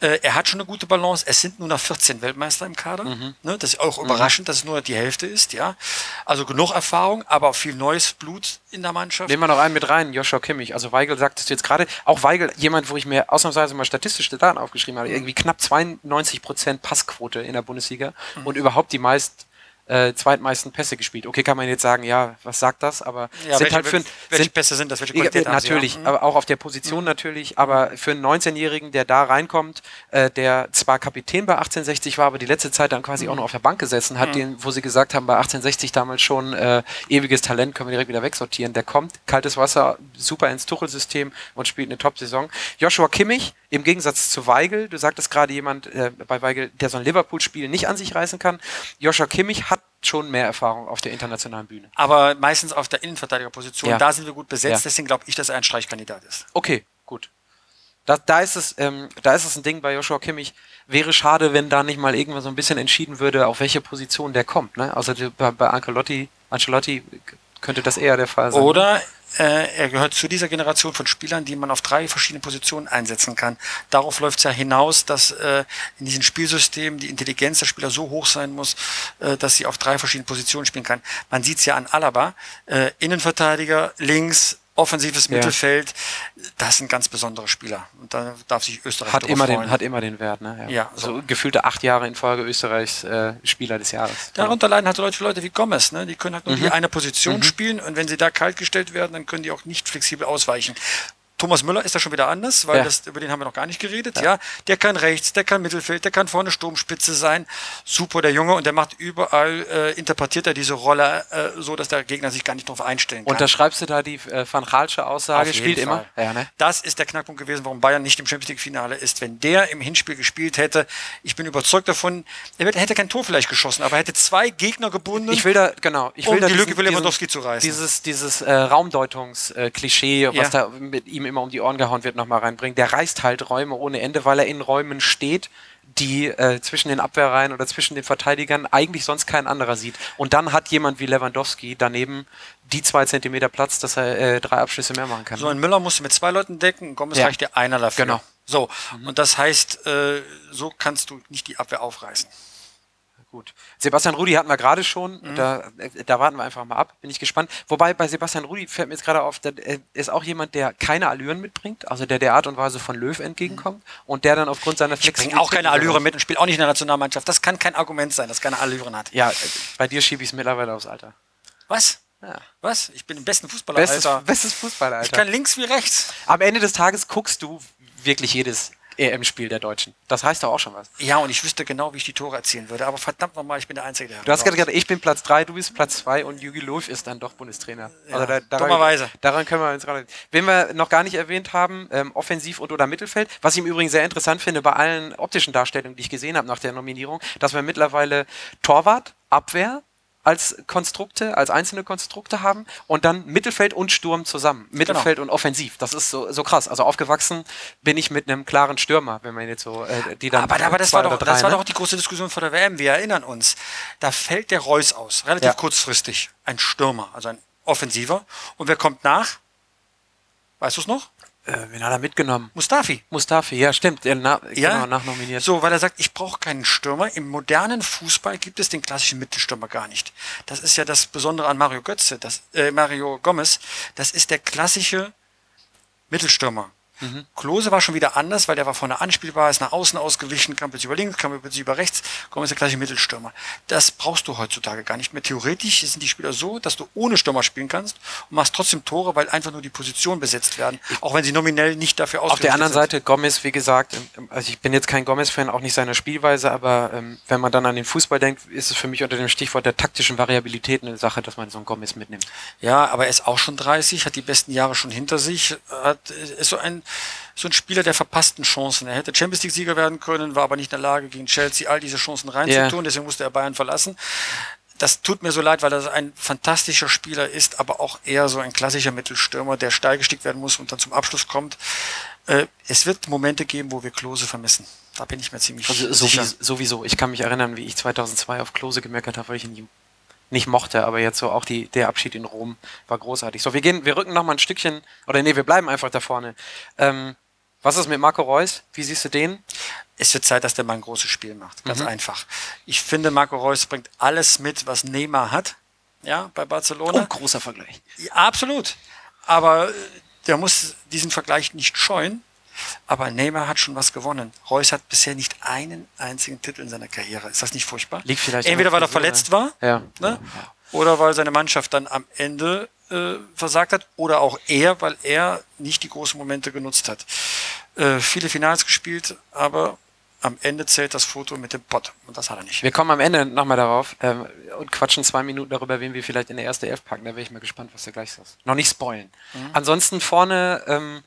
Äh, er hat schon eine gute Balance. Es sind nur noch 14 Weltmeister im Kader. Mhm. Ne, das ist auch mhm. überraschend, dass es nur die Hälfte ist. Ja, Also genug Erfahrung, aber auch viel neues Blut in der Mannschaft. Nehmen wir noch einen mit rein, Joshua Kimmich. Also Weigel sagt es jetzt gerade. Auch Weigel, jemand, wo ich mir ausnahmsweise mal statistische Daten aufgeschrieben habe. Mhm. Irgendwie knapp 92 Prozent Passquote in der Bundesliga mhm. und überhaupt die meist äh, zweitmeisten Pässe gespielt. Okay, kann man jetzt sagen, ja, was sagt das? Aber ja, sind welche, halt für welche sind, Pässe sind das? Welche Qualität ja, Natürlich, sie, ja? aber auch auf der Position mhm. natürlich. Aber für einen 19-Jährigen, der da reinkommt, äh, der zwar Kapitän bei 1860 war, aber die letzte Zeit dann quasi mhm. auch noch auf der Bank gesessen hat, mhm. den, wo sie gesagt haben, bei 1860 damals schon äh, ewiges Talent, können wir direkt wieder wegsortieren. Der kommt, kaltes Wasser, super ins Tuchelsystem und spielt eine Top-Saison. Joshua Kimmich, im Gegensatz zu Weigel, du sagtest gerade jemand äh, bei Weigel, der so ein Liverpool-Spiel nicht an sich reißen kann. Joshua Kimmich hat schon mehr Erfahrung auf der internationalen Bühne. Aber meistens auf der Innenverteidigerposition. Ja. Da sind wir gut besetzt, ja. deswegen glaube ich, dass er ein Streichkandidat ist. Okay, gut. Da, da, ist es, ähm, da ist es ein Ding bei Joshua Kimmich. Wäre schade, wenn da nicht mal irgendwann so ein bisschen entschieden würde, auf welche Position der kommt. Ne? Also bei, bei Ancelotti, Ancelotti könnte das eher der Fall sein. Oder er gehört zu dieser Generation von Spielern, die man auf drei verschiedene Positionen einsetzen kann. Darauf läuft es ja hinaus, dass äh, in diesem Spielsystem die Intelligenz der Spieler so hoch sein muss, äh, dass sie auf drei verschiedene Positionen spielen kann. Man sieht es ja an Alaba, äh, Innenverteidiger, links, offensives ja. Mittelfeld, das sind ganz besondere Spieler. Und da darf sich Österreich hat immer freuen. den Hat immer den Wert, ne? Ja. ja so. Also gefühlte acht Jahre in Folge Österreichs äh, Spieler des Jahres. Darunter leiden halt solche Leute wie Gomez, ne? Die können halt nur mhm. die eine Position mhm. spielen und wenn sie da kalt gestellt werden, dann können die auch nicht flexibel ausweichen. Thomas Müller ist da schon wieder anders, weil ja. das, über den haben wir noch gar nicht geredet. Ja. ja. der kann rechts, der kann Mittelfeld, der kann vorne Sturmspitze sein. Super, der Junge und der macht überall, äh, interpretiert er diese Rolle äh, so, dass der Gegner sich gar nicht darauf einstellen kann. Und da schreibst du da die äh, Van Gaalsche Aussage, spielt Fall. immer. Ja, ne? Das ist der Knackpunkt gewesen, warum Bayern nicht im Champions League Finale ist. Wenn der im Hinspiel gespielt hätte, ich bin überzeugt davon, er hätte kein Tor vielleicht geschossen, aber er hätte zwei Gegner gebunden. Ich will da, genau, ich will um da die diesen, Lücke für Lewandowski zu reißen. Dieses, dieses äh, Raumdeutungsklischee, was da mit ihm immer um die Ohren gehauen wird, nochmal reinbringen. Der reißt halt Räume ohne Ende, weil er in Räumen steht, die äh, zwischen den Abwehrreihen oder zwischen den Verteidigern eigentlich sonst kein anderer sieht. Und dann hat jemand wie Lewandowski daneben die zwei Zentimeter Platz, dass er äh, drei Abschlüsse mehr machen kann. So ein Müller musst du mit zwei Leuten decken, Gomez ja. reicht dir einer dafür. Genau. So, mhm. und das heißt, äh, so kannst du nicht die Abwehr aufreißen. Gut. Sebastian Rudi hatten wir gerade schon. Mhm. Da, äh, da warten wir einfach mal ab. Bin ich gespannt. Wobei bei Sebastian Rudi fällt mir jetzt gerade auf, der ist auch jemand, der keine Allüren mitbringt, also der der Art und Weise von Löw entgegenkommt mhm. und der dann aufgrund seiner Flexibilität. Ich bringe auch keine Allüren mit und spielt auch nicht in der Nationalmannschaft. Das kann kein Argument sein, dass keine Allüren hat. Ja, bei dir schiebe ich es mittlerweile aufs Alter. Was? Ja. Was? Ich bin im besten Fußballeralter. Bestes, bestes Fußballeralter. Ich kann links wie rechts. Am Ende des Tages guckst du wirklich jedes EM-Spiel der Deutschen. Das heißt doch auch schon was. Ja, und ich wüsste genau, wie ich die Tore erzielen würde. Aber verdammt nochmal, ich bin der Einzige, der. Du hast gerade gesagt, ich bin Platz 3, du bist Platz 2 und Jürgen Löw ist dann doch Bundestrainer. Ja, also da, daran, dummerweise. Daran können wir uns gerade. Wen wir noch gar nicht erwähnt haben, ähm, Offensiv- und oder Mittelfeld. Was ich im Übrigen sehr interessant finde bei allen optischen Darstellungen, die ich gesehen habe nach der Nominierung, dass wir mittlerweile Torwart, Abwehr, als Konstrukte, als einzelne Konstrukte haben und dann Mittelfeld und Sturm zusammen. Mittelfeld genau. und Offensiv. Das ist so, so krass. Also aufgewachsen bin ich mit einem klaren Stürmer, wenn man jetzt so äh, die dann. Aber, aber das, war doch, drei, das war ne? doch die große Diskussion vor der WM. Wir erinnern uns. Da fällt der Reus aus, relativ ja. kurzfristig. Ein Stürmer, also ein Offensiver. Und wer kommt nach? Weißt du es noch? Äh, wen hat er mitgenommen? Mustafi. Mustafi, ja, stimmt. Er na, ja, genau, nachnominiert. So, weil er sagt, ich brauche keinen Stürmer. Im modernen Fußball gibt es den klassischen Mittelstürmer gar nicht. Das ist ja das Besondere an Mario Götze, das, äh, Mario Gomez. Das ist der klassische Mittelstürmer. Mhm. Klose war schon wieder anders, weil der war vorne anspielbar, ist nach außen ausgewichen, kam plötzlich über links, kam plötzlich über rechts, kommt ist der gleiche Mittelstürmer. Das brauchst du heutzutage gar nicht mehr. Theoretisch sind die Spieler so, dass du ohne Stürmer spielen kannst und machst trotzdem Tore, weil einfach nur die Positionen besetzt werden, auch wenn sie nominell nicht dafür ausgerichtet sind. Auf der anderen sind. Seite, Gomez, wie gesagt, ähm, also ich bin jetzt kein Gomez-Fan, auch nicht seiner Spielweise, aber ähm, wenn man dann an den Fußball denkt, ist es für mich unter dem Stichwort der taktischen Variabilität eine Sache, dass man so einen Gomez mitnimmt. Ja, aber er ist auch schon 30, hat die besten Jahre schon hinter sich, hat, ist so ein so ein Spieler der verpassten Chancen. Er hätte Champions League-Sieger werden können, war aber nicht in der Lage, gegen Chelsea all diese Chancen reinzutun, yeah. deswegen musste er Bayern verlassen. Das tut mir so leid, weil er ein fantastischer Spieler ist, aber auch eher so ein klassischer Mittelstürmer, der steil gestickt werden muss und dann zum Abschluss kommt. Äh, es wird Momente geben, wo wir Klose vermissen. Da bin ich mir ziemlich also, sicher. Sowieso. Ich kann mich erinnern, wie ich 2002 auf Klose gemerkt habe, weil ich ihn nicht mochte, aber jetzt so auch die, der Abschied in Rom war großartig. So, wir gehen, wir rücken noch mal ein Stückchen, oder nee, wir bleiben einfach da vorne. Ähm, was ist mit Marco Reus? Wie siehst du den? Es wird Zeit, dass der mal ein großes Spiel macht. Ganz mhm. einfach. Ich finde, Marco Reus bringt alles mit, was Neymar hat. Ja, bei Barcelona. Oh, großer Vergleich. Ja, absolut. Aber äh, der muss diesen Vergleich nicht scheuen. Aber Neymar hat schon was gewonnen. Reus hat bisher nicht einen einzigen Titel in seiner Karriere. Ist das nicht furchtbar? Liegt vielleicht Entweder weil er verletzt war, ja. ne? oder weil seine Mannschaft dann am Ende äh, versagt hat, oder auch er, weil er nicht die großen Momente genutzt hat. Äh, viele Finals gespielt, aber am Ende zählt das Foto mit dem Pott. Und das hat er nicht. Wir kommen am Ende nochmal darauf ähm, und quatschen zwei Minuten darüber, wen wir vielleicht in der erste Elf packen. Da wäre ich mal gespannt, was du gleich sagst. Noch nicht spoilen. Mhm. Ansonsten vorne ähm,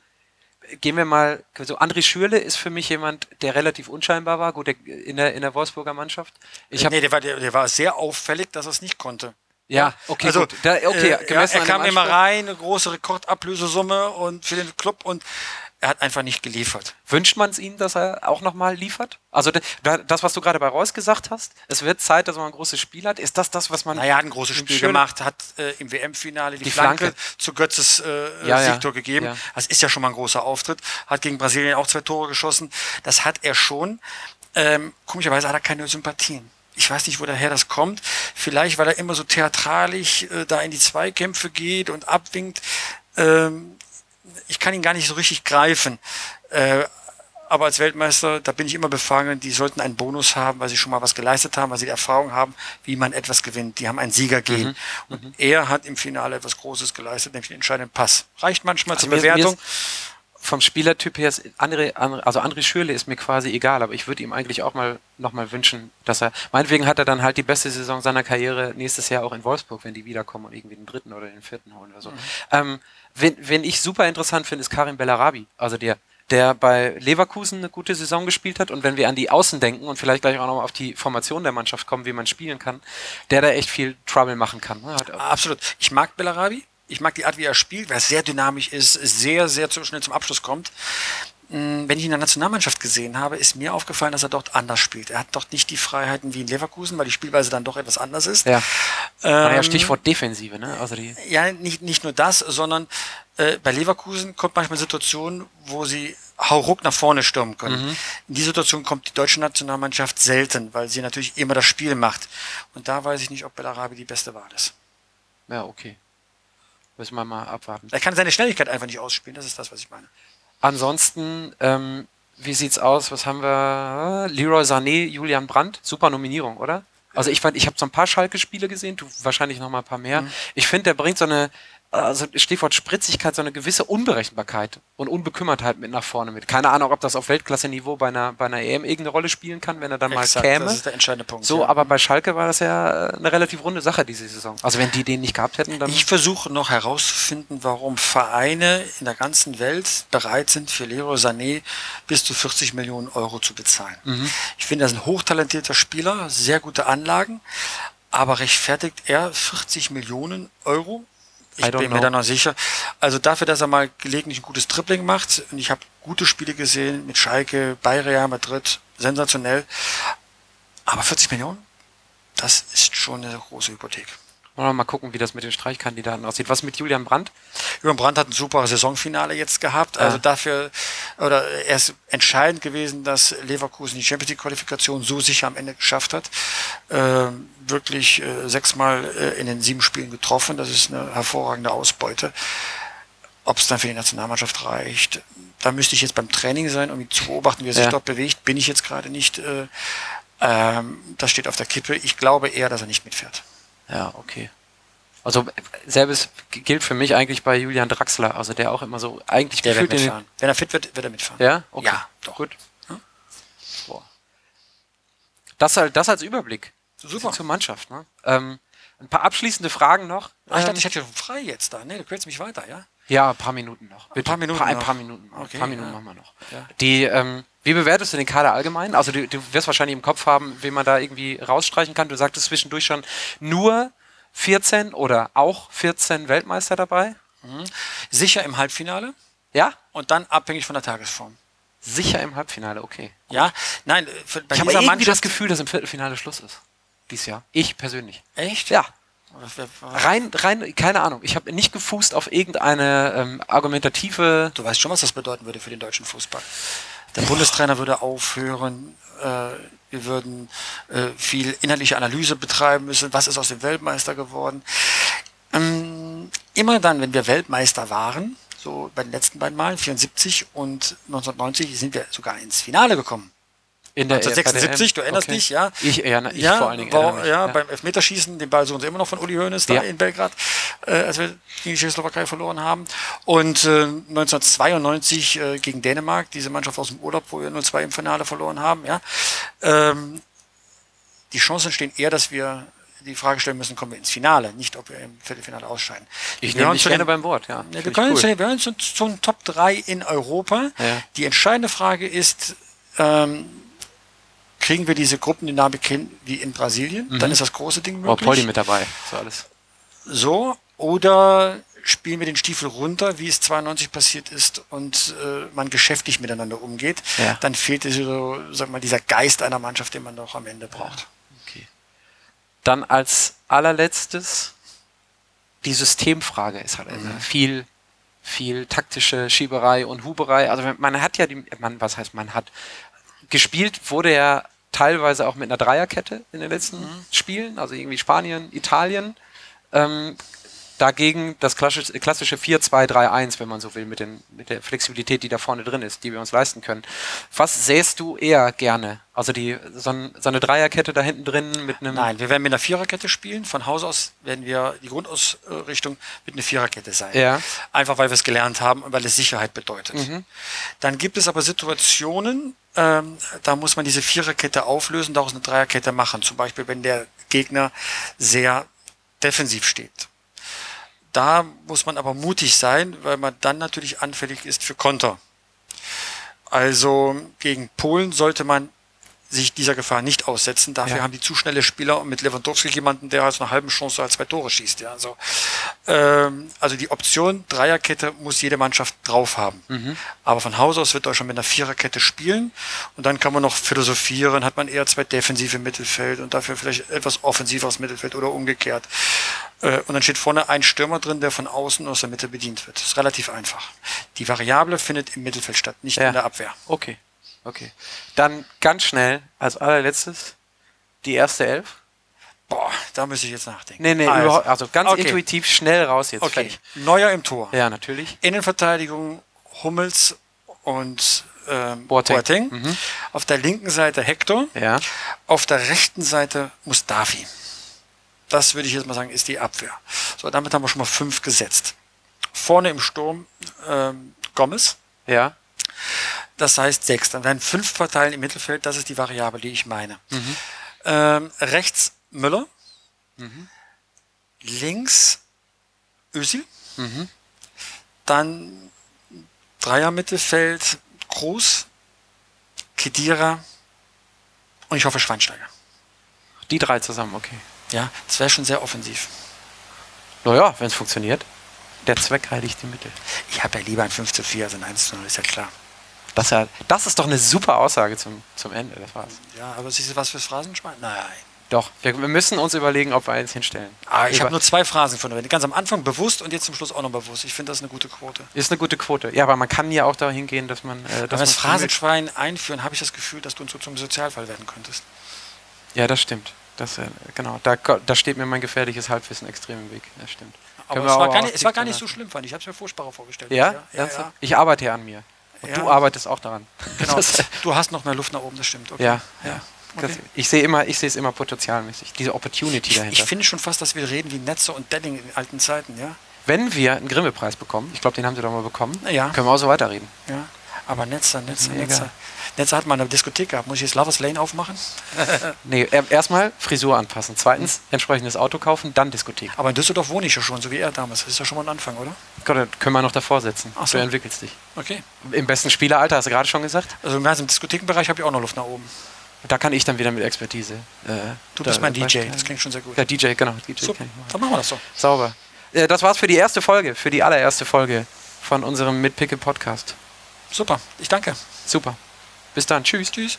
gehen wir mal, so André Schürle ist für mich jemand, der relativ unscheinbar war, gut, der, in, der, in der Wolfsburger Mannschaft. Ich hab, nee, der war, der, der war sehr auffällig, dass er es nicht konnte. Ja, okay, also. Da, okay, äh, ja, er kam immer rein, eine große Rekordablösesumme und für den Club und er hat einfach nicht geliefert. Wünscht man es ihm, dass er auch nochmal liefert? Also das, was du gerade bei Reus gesagt hast, es wird Zeit, dass man ein großes Spiel hat. Ist das das, was man... Naja, hat ein großes Spiel gemacht, hat äh, im WM-Finale die, die, Flanke, Flanke zu Götzes äh, ja, Siegtor ja, gegeben. Ja. Das ist ja schon mal ein großer Auftritt. Hat gegen Brasilien auch zwei Tore geschossen. Das hat er schon. Ähm, komischerweise hat er keine Sympathien. Ich weiß nicht, woher das kommt. Vielleicht, weil er immer so theatralisch äh, da in die Zweikämpfe geht und abwinkt. Ähm, ich kann ihn gar nicht so richtig greifen. Äh, aber als Weltmeister, da bin ich immer befangen, die sollten einen Bonus haben, weil sie schon mal was geleistet haben, weil sie die Erfahrung haben, wie man etwas gewinnt. Die haben ein Siegergehen. Mhm. Und mhm. er hat im Finale etwas Großes geleistet, nämlich den entscheidenden Pass. Reicht manchmal also zur Bewertung. vom Spielertyp her, ist André, also André Schürle ist mir quasi egal, aber ich würde ihm eigentlich auch mal nochmal wünschen, dass er, meinetwegen hat er dann halt die beste Saison seiner Karriere nächstes Jahr auch in Wolfsburg, wenn die wiederkommen und irgendwie den dritten oder den vierten holen oder so. Mhm. Ähm, Wen, wen ich super interessant finde, ist Karim Bellarabi. Also der, der bei Leverkusen eine gute Saison gespielt hat. Und wenn wir an die Außen denken und vielleicht gleich auch nochmal auf die Formation der Mannschaft kommen, wie man spielen kann, der da echt viel Trouble machen kann. Ne? Absolut. Ich mag Bellarabi. Ich mag die Art, wie er spielt, weil er sehr dynamisch ist, sehr, sehr schnell zum Abschluss kommt. Mm, wenn ich ihn in der Nationalmannschaft gesehen habe, ist mir aufgefallen, dass er dort anders spielt. Er hat dort nicht die Freiheiten wie in Leverkusen, weil die Spielweise dann doch etwas anders ist. Ja, ähm, ja Stichwort Defensive, ne? Also die ja, nicht, nicht nur das, sondern äh, bei Leverkusen kommt manchmal Situationen, wo sie hauruck nach vorne stürmen können. Mhm. In die Situation kommt die deutsche Nationalmannschaft selten, weil sie natürlich immer das Spiel macht. Und da weiß ich nicht, ob Bellarabi die beste Wahl ist. Ja, okay. Müssen wir mal abwarten. Er kann seine Schnelligkeit einfach nicht ausspielen, das ist das, was ich meine. Ansonsten, ähm, wie sieht's aus? Was haben wir? Leroy Sané, Julian Brandt, super Nominierung, oder? Also ich fand, ich habe so ein paar Schalke-Spiele gesehen, du wahrscheinlich noch mal ein paar mehr. Mhm. Ich finde, der bringt so eine also Stichwort Spritzigkeit, so eine gewisse Unberechenbarkeit und Unbekümmertheit mit nach vorne mit. Keine Ahnung, ob das auf Weltklasse-Niveau bei einer, bei einer EM irgendeine Rolle spielen kann, wenn er dann Exakt, mal käme. Das ist der entscheidende Punkt. So, ja. aber bei Schalke war das ja eine relativ runde Sache diese Saison. Also wenn die den nicht gehabt hätten, dann. Ich versuche noch herauszufinden, warum Vereine in der ganzen Welt bereit sind, für Leroy Sané bis zu 40 Millionen Euro zu bezahlen. Mhm. Ich finde, er ist ein hochtalentierter Spieler, sehr gute Anlagen, aber rechtfertigt er 40 Millionen Euro ich bin know. mir da noch sicher. Also dafür, dass er mal gelegentlich ein gutes Tripling macht, und ich habe gute Spiele gesehen mit Schalke, bei Real Madrid, sensationell. Aber 40 Millionen, das ist schon eine große Hypothek. Wollen wir mal gucken, wie das mit den Streichkandidaten aussieht. Was mit Julian Brandt? Julian Brandt hat ein super Saisonfinale jetzt gehabt. Also dafür, oder er ist entscheidend gewesen, dass Leverkusen die Champions League Qualifikation so sicher am Ende geschafft hat. Ähm, wirklich äh, sechsmal äh, in den sieben Spielen getroffen. Das ist eine hervorragende Ausbeute. Ob es dann für die Nationalmannschaft reicht, da müsste ich jetzt beim Training sein, um zu beobachten, wie er sich ja. dort bewegt. Bin ich jetzt gerade nicht. Äh, ähm, das steht auf der Kippe. Ich glaube eher, dass er nicht mitfährt. Ja, okay. Also selbes gilt für mich eigentlich bei Julian Draxler, also der auch immer so eigentlich der wird mitfahren. Wenn er fit wird, wird er mitfahren. Ja, okay. Ja, doch. Gut. Hm? Das, das als Überblick. Super. Zur Mannschaft. Ne? Ähm, ein paar abschließende Fragen noch. Ach, ich dachte, ähm, ich hätte frei jetzt da. Nee, du quälst mich weiter, ja? Ja, ein paar Minuten noch. Bitte. Ein paar Minuten. Ein paar, ein paar Minuten. Okay, ein paar Minuten ja. machen wir noch. Ja. Die, ähm, wie bewertest du den Kader allgemein? Also du, du wirst wahrscheinlich im Kopf haben, wen man da irgendwie rausstreichen kann. Du sagtest zwischendurch schon nur 14 oder auch 14 Weltmeister dabei. Mhm. Sicher im Halbfinale. Ja. Und dann abhängig von der Tagesform. Sicher im Halbfinale, okay. Gut. Ja, nein, äh, bei ich habe irgendwie das Gefühl, dass im Viertelfinale Schluss ist. Dieses Jahr. Ich persönlich. Echt? Ja. Rein, rein, keine Ahnung. Ich habe nicht gefußt auf irgendeine ähm, argumentative. Du weißt schon, was das bedeuten würde für den deutschen Fußball. Der Bundestrainer würde aufhören, äh, wir würden äh, viel inhaltliche Analyse betreiben müssen. Was ist aus dem Weltmeister geworden? Ähm, immer dann, wenn wir Weltmeister waren, so bei den letzten beiden Malen, 74 und 1990, sind wir sogar ins Finale gekommen. In der, 1976, du erinnerst okay. dich, ja? Ich, ja, na, ich ja, vor allen Dingen. war, mich, ja, beim Elfmeterschießen, den Ball suchen sie immer noch von Uli Hoeneß da Ja. in Belgrad, äh, als wir gegen die Tschechoslowakei verloren haben. Und äh, 1992 äh, gegen Dänemark, diese Mannschaft aus dem Urlaub, wo wir 0-2 im Finale verloren haben, ja. Ähm, die Chancen stehen eher, dass wir die Frage stellen müssen, kommen wir ins Finale, nicht ob wir im Viertelfinale ausscheiden. Ich nehme dich zu gerne beim Wort, ja. ja, wir können cool. wir hören zu, zu Top 3 in Europa. Ja. Die entscheidende Frage ist, ähm, kriegen wir diese Gruppendynamik hin wie in Brasilien? Dann ist das große Ding Oh, möglich. Polly mit dabei. So alles. so, oder spielen wir den Stiefel runter, wie es 92 passiert ist und äh, man geschäftlich miteinander umgeht, Ja. dann fehlt so, sag mal, dieser Geist einer Mannschaft, den man doch am Ende braucht. Okay. Dann als allerletztes die Systemfrage ist halt Mhm. eine viel, viel taktische Schieberei und Huberei. Also man hat ja die, man, was heißt man hat, gespielt wurde ja teilweise auch mit einer Dreierkette in den letzten Mhm. Spielen, also irgendwie Spanien, Italien. Ähm, dagegen das klassische, klassische 4-2-3-1, wenn man so will, mit, den, mit der Flexibilität, die da vorne drin ist, die wir uns leisten können. Was sähst du eher gerne? Also die, so, ein, so eine Dreierkette da hinten drin mit einem. Nein, wir werden mit einer Viererkette spielen. Von Haus aus werden wir die Grundausrichtung mit einer Viererkette sein. Ja. Einfach weil wir es gelernt haben und weil es Sicherheit bedeutet. Dann gibt es aber Situationen, ähm, da muss man diese Viererkette auflösen, daraus eine Dreierkette machen. Zum Beispiel, wenn der Gegner sehr defensiv steht. Da muss man aber mutig sein, weil man dann natürlich anfällig ist für Konter. Also gegen Polen sollte man sich dieser Gefahr nicht aussetzen. Dafür Ja. haben die zu schnelle Spieler und mit Lewandowski jemanden, der aus einer halben Chance als zwei Tore schießt. Ja, also, ähm, also die Option Dreierkette muss jede Mannschaft drauf haben. Aber von Haus aus wird Deutschland mit einer Viererkette spielen und dann kann man noch philosophieren, hat man eher zwei defensive Mittelfeld und dafür vielleicht etwas offensiveres Mittelfeld oder umgekehrt. Äh, und dann steht vorne ein Stürmer drin, der von außen aus der Mitte bedient wird. Das ist relativ einfach. Die Variable findet im Mittelfeld statt, nicht Ja. in der Abwehr. Okay. Okay. Dann ganz schnell, als allerletztes, die erste Elf. Boah, da müsste ich jetzt nachdenken. Nee, nee, also, also ganz okay. intuitiv schnell raus jetzt. Okay, Fertig. Neuer im Tor. Ja, natürlich. Innenverteidigung Hummels und ähm, Boateng. Boateng. Mhm. Auf der linken Seite Hector. Ja. Auf der rechten Seite Mustafi. Das würde ich jetzt mal sagen, ist die Abwehr. So, damit haben wir schon mal fünf gesetzt. Vorne im Sturm ähm, Gomez. Ja. Das heißt sechs. Dann werden fünf verteilen im Mittelfeld. Das ist die Variable, die ich meine. Ähm, rechts Müller. Links Özil. Dann Dreier Mittelfeld Groß, Kedira und ich hoffe Schweinsteiger. Die drei zusammen, okay. Ja, das wäre schon sehr offensiv. Naja, wenn es funktioniert. Der Zweck heiligt die Mittel. Ich habe ja lieber ein 5 zu 4 als ein 1 zu 0, ist ja klar. Das, ja, das ist doch eine super Aussage zum, zum Ende. Das war's. Ja, aber siehst du was fürs Phrasenschwein? Nein. Doch, wir, wir müssen uns überlegen, ob wir eins hinstellen. Ah, ich habe nur zwei Phrasen von dir. Ganz am Anfang bewusst und jetzt zum Schluss auch noch bewusst. Ich finde das eine gute Quote. Ist eine gute Quote. Ja, aber man kann ja auch dahin gehen, dass man. Äh, dass Wenn wir man das Phrasenschwein einführen, habe ich das Gefühl, dass du so zum Sozialfall werden könntest. Ja, das stimmt. Das, äh, genau, da, da steht mir mein gefährliches Halbwissen extrem im Weg. Das stimmt. Aber es war, gar nicht, es war gar nicht so schlimm, fand ich. Ich habe es mir furchtbarer vorgestellt. Ja? ja, Ernsthaft? ja. Ich arbeite ja an mir. Und Ja. du arbeitest auch daran. <laughs> Genau. Du hast noch mehr Luft nach oben, das stimmt. Okay. ja, ja. Okay. Das, ich sehe immer, ich sehe es immer potenzialmäßig. Diese Opportunity Ich, dahinter. ich finde schon fast, dass wir reden wie Netzer und Delling in alten Zeiten, ja? Wenn wir einen Grimme-Preis bekommen, ich glaube, den haben sie doch mal bekommen, Ja. können wir auch so weiterreden. ja. Aber Netzer, Netzer. Netzer. Netzer hat mal eine Diskothek gehabt. Muss ich jetzt Lovers Lane aufmachen? <laughs> Nee, er- erstmal Frisur anpassen. Zweitens, entsprechendes Auto kaufen, dann Diskothek. Aber in Düsseldorf wohne ich ja schon, so wie er damals. Das ist ja schon mal ein Anfang, oder? Gott, dann können wir noch davor setzen. Ach so. Du entwickelst dich. Okay. Im besten Spieleralter, hast du gerade schon gesagt. Also im ganzen Diskothekenbereich habe ich auch noch Luft nach oben. Da kann ich dann wieder mit Expertise. Äh, Du bist mein DJ, das klingt schon sehr gut. Ja, DJ, genau. DJ so, dann machen wir das so. Sauber. Äh, das war's für die erste Folge, für die allererste Folge von unserem Mitpicke Podcast. Super, ich danke. Super. Bis dann. Tschüss. Tschüss.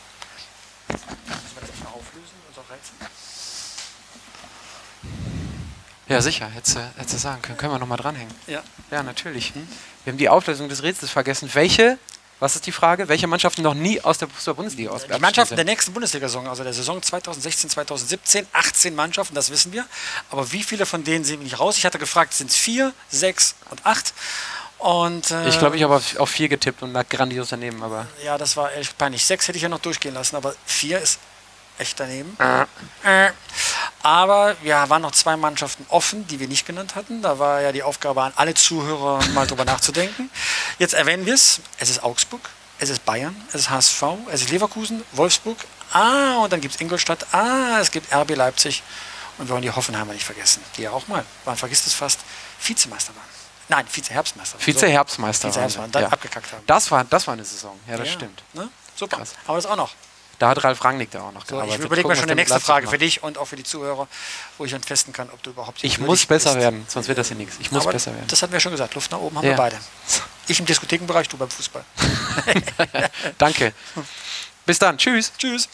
Wir? Ja, sicher, hättest du, sagen können. Können wir nochmal dranhängen. Ja. Ja, natürlich. Wir haben die Auflösung des Rätsels vergessen. Welche, was ist die Frage? Welche Mannschaften noch nie aus der Fußball-Bundesliga aus Die Mannschaften der nächsten Bundesliga-Saison, also der Saison 2016, 2017, 18 Mannschaften, das wissen wir. Aber wie viele von denen sind nicht raus? Ich hatte gefragt, sind es vier, sechs und acht? Und, äh, Ich glaube, ich habe auf, auf vier getippt und lag grandios daneben, aber. Ja, das war echt peinlich. Sechs hätte ich ja noch durchgehen lassen, aber vier ist echt daneben. Äh. Aber ja, waren noch zwei Mannschaften offen, die wir nicht genannt hatten. Da war ja die Aufgabe an alle Zuhörer, mal drüber nachzudenken. Jetzt erwähnen wir es. Es ist Augsburg, es ist Bayern, es ist HSV, es ist Leverkusen, Wolfsburg. Ah, und dann gibt es Ingolstadt. Ah, es gibt RB Leipzig. Und wir wollen die Hoffenheimer nicht vergessen, die ja auch mal, man vergisst es fast, Vizemeister waren. Nein, Vize-Herbstmeister. Vize-Herbstmeister. Vize-Herbstmeister. waren Dann ja. abgekackt haben. Das war, das war eine Saison. Ja, das Ja, stimmt. Ne? Super. Krass. Aber das auch noch. Da hat Ralf Rangnick da auch noch So, gearbeitet. ich überlege mir schon die nächste Leipzig Frage für dich und auch für die Zuhörer, wo ich dann testen kann, ob du überhaupt Ich muss besser bist. werden, sonst wird das hier nichts. Ich muss Aber besser werden. Das hatten wir schon gesagt. Luft nach oben haben Ja. wir beide. Ich im Diskothekenbereich, du beim Fußball. <laughs> Danke. Bis dann. Tschüss. Tschüss.